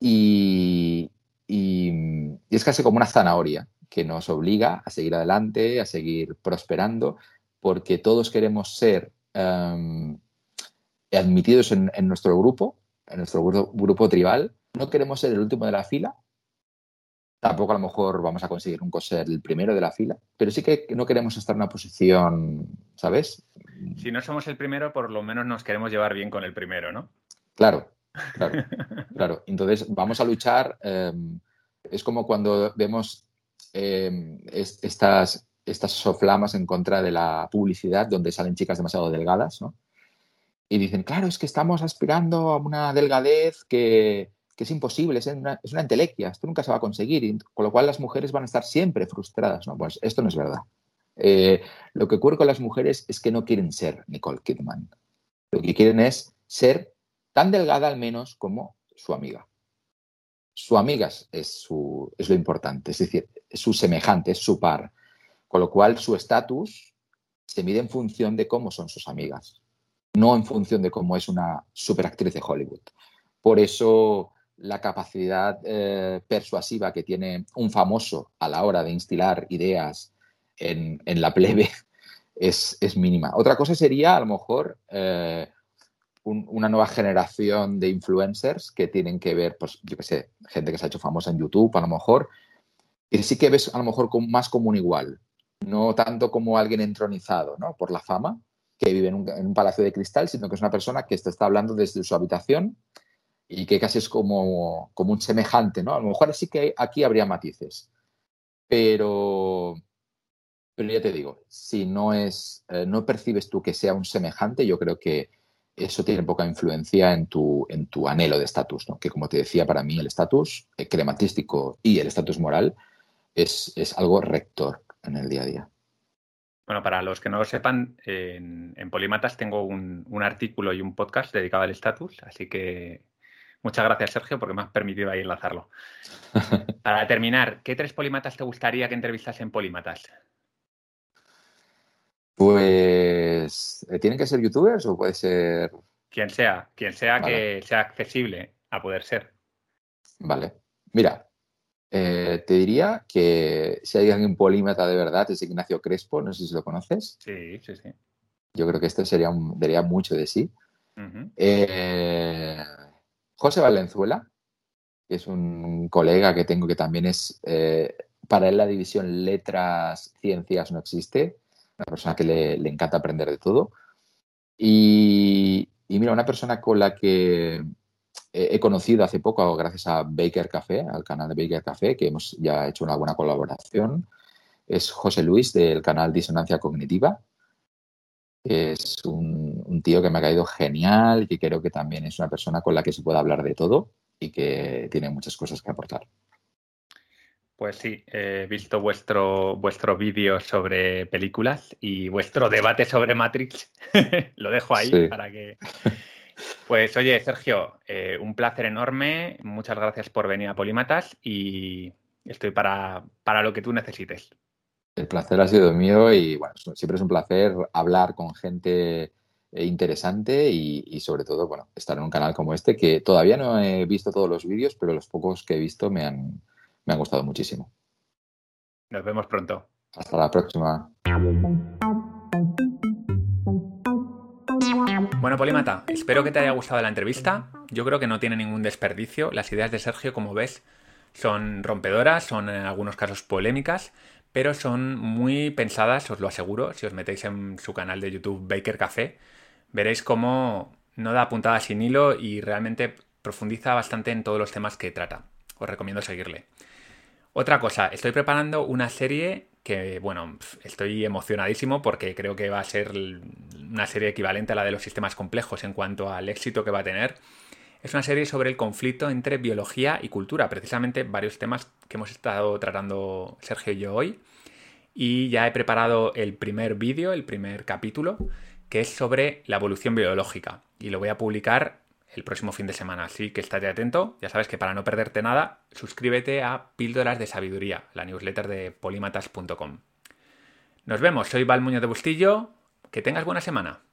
y, es casi como una zanahoria que nos obliga a seguir adelante, a seguir prosperando, porque todos queremos ser Em, admitidos en, nuestro grupo, en nuestro grupo, tribal. No queremos ser el último de la fila. Tampoco a lo mejor vamos a conseguir un ser el primero de la fila, pero sí que no queremos estar en una posición, ¿sabes? Si no somos el primero, por lo menos nos queremos llevar bien con el primero, ¿no? Claro, claro, claro. Entonces vamos a luchar. Em, es como cuando vemos em, estas estas soflamas en contra de la publicidad donde salen chicas demasiado delgadas, ¿no? Y dicen, claro, es que estamos aspirando a una delgadez que, es imposible, es una, es una, entelequia, esto nunca se va a conseguir, con lo cual las mujeres van a estar siempre frustradas, ¿no? Pues esto no es verdad. Eh, lo que ocurre con las mujeres es que no quieren ser Nicole Kidman. Lo que quieren es ser tan delgada al menos como su amiga. Su amiga es, su, es lo importante, es decir, es su semejante, es su par. Con lo cual, su estatus se mide en función de cómo son sus amigas, no en función de cómo es una superactriz de Hollywood. Por eso, la capacidad eh, persuasiva que tiene un famoso a la hora de instilar ideas en, la plebe es, mínima. Otra cosa sería, a lo mejor, eh, una nueva generación de influencers que tienen que ver, pues, yo qué sé, gente que se ha hecho famosa en YouTube, a lo mejor, y sí que ves a lo mejor más como un igual no tanto como alguien entronizado ¿no? por la fama, que vive en un, palacio de cristal, sino que es una persona que te está hablando desde su habitación y que casi es como, como un semejante, ¿no? A lo mejor sí que aquí habría matices, pero, pero ya te digo, si no es, eh, no percibes tú que sea un semejante, yo creo que eso tiene poca influencia en tu, en tu anhelo de estatus, ¿no? Que como te decía, para mí el estatus eh, crematístico y el estatus moral es, es algo rector en el día a día. Bueno, para los que no lo sepan, en, en Polímatas tengo un, un, artículo y un podcast dedicado al estatus, así que muchas gracias, Sergio, porque me has permitido ahí enlazarlo. para terminar, ¿qué tres polímatas te gustaría que entrevistas en Polímatas? Pues, eh, ¿tienen que ser youtubers o puede ser...? Quien sea, quien sea vale. que sea accesible a poder ser. Vale. Mira, eh, te diría que si hay alguien polímata de verdad es Ignacio Crespo, no sé si lo conoces. Sí, sí, sí. Yo creo que este sería un, daría mucho de sí. Uh -huh. eh, José Valenzuela, que es un colega que tengo que también es, eh, para él la división letras, ciencias no existe, una persona que le, le encanta aprender de todo. Y, y, mira, una persona con la que he conocido hace poco gracias a Baker Café, al canal de Baker Café, que hemos ya hecho una buena colaboración, es José Luis del canal Disonancia Cognitiva. Es un, un, tío que me ha caído genial y que creo que también es una persona con la que se puede hablar de todo y que tiene muchas cosas que aportar. Pues sí, he visto vuestro, vuestro vídeo sobre películas y vuestro debate sobre Matrix. Lo dejo ahí sí. para que... Pues oye, Sergio, eh, un placer enorme. Muchas gracias por venir a Polímatas y estoy para, para lo que tú necesites. El placer ha sido mío y bueno, siempre es un placer hablar con gente interesante y, y, sobre todo, bueno, estar en un canal como este que todavía no he visto todos los vídeos, pero los pocos que he visto me han, me han gustado muchísimo. Nos vemos pronto. Hasta la próxima. Bueno, Polímata, espero que te haya gustado la entrevista. Yo creo que no tiene ningún desperdicio. Las ideas de Sergio, como ves, son rompedoras, son en algunos casos polémicas, pero son muy pensadas, os lo aseguro. Si os metéis en su canal de YouTube Baker Café, veréis cómo no da puntada sin hilo y realmente profundiza bastante en todos los temas que trata. Os recomiendo seguirle. Otra cosa, estoy preparando una serie que, bueno, estoy emocionadísimo porque creo que va a ser una serie equivalente a la de los sistemas complejos en cuanto al éxito que va a tener. Es una serie sobre el conflicto entre biología y cultura, precisamente varios temas que hemos estado tratando Sergio y yo hoy. Y ya he preparado el primer vídeo, el primer capítulo, que es sobre la evolución biológica. Y lo voy a publicar el próximo fin de semana. Así que estate atento. Ya sabes que para no perderte nada, suscríbete a Píldoras de Sabiduría, la newsletter de polímatas.com. Nos vemos, soy Val Muñoz de Bustillo. Que tengas buena semana.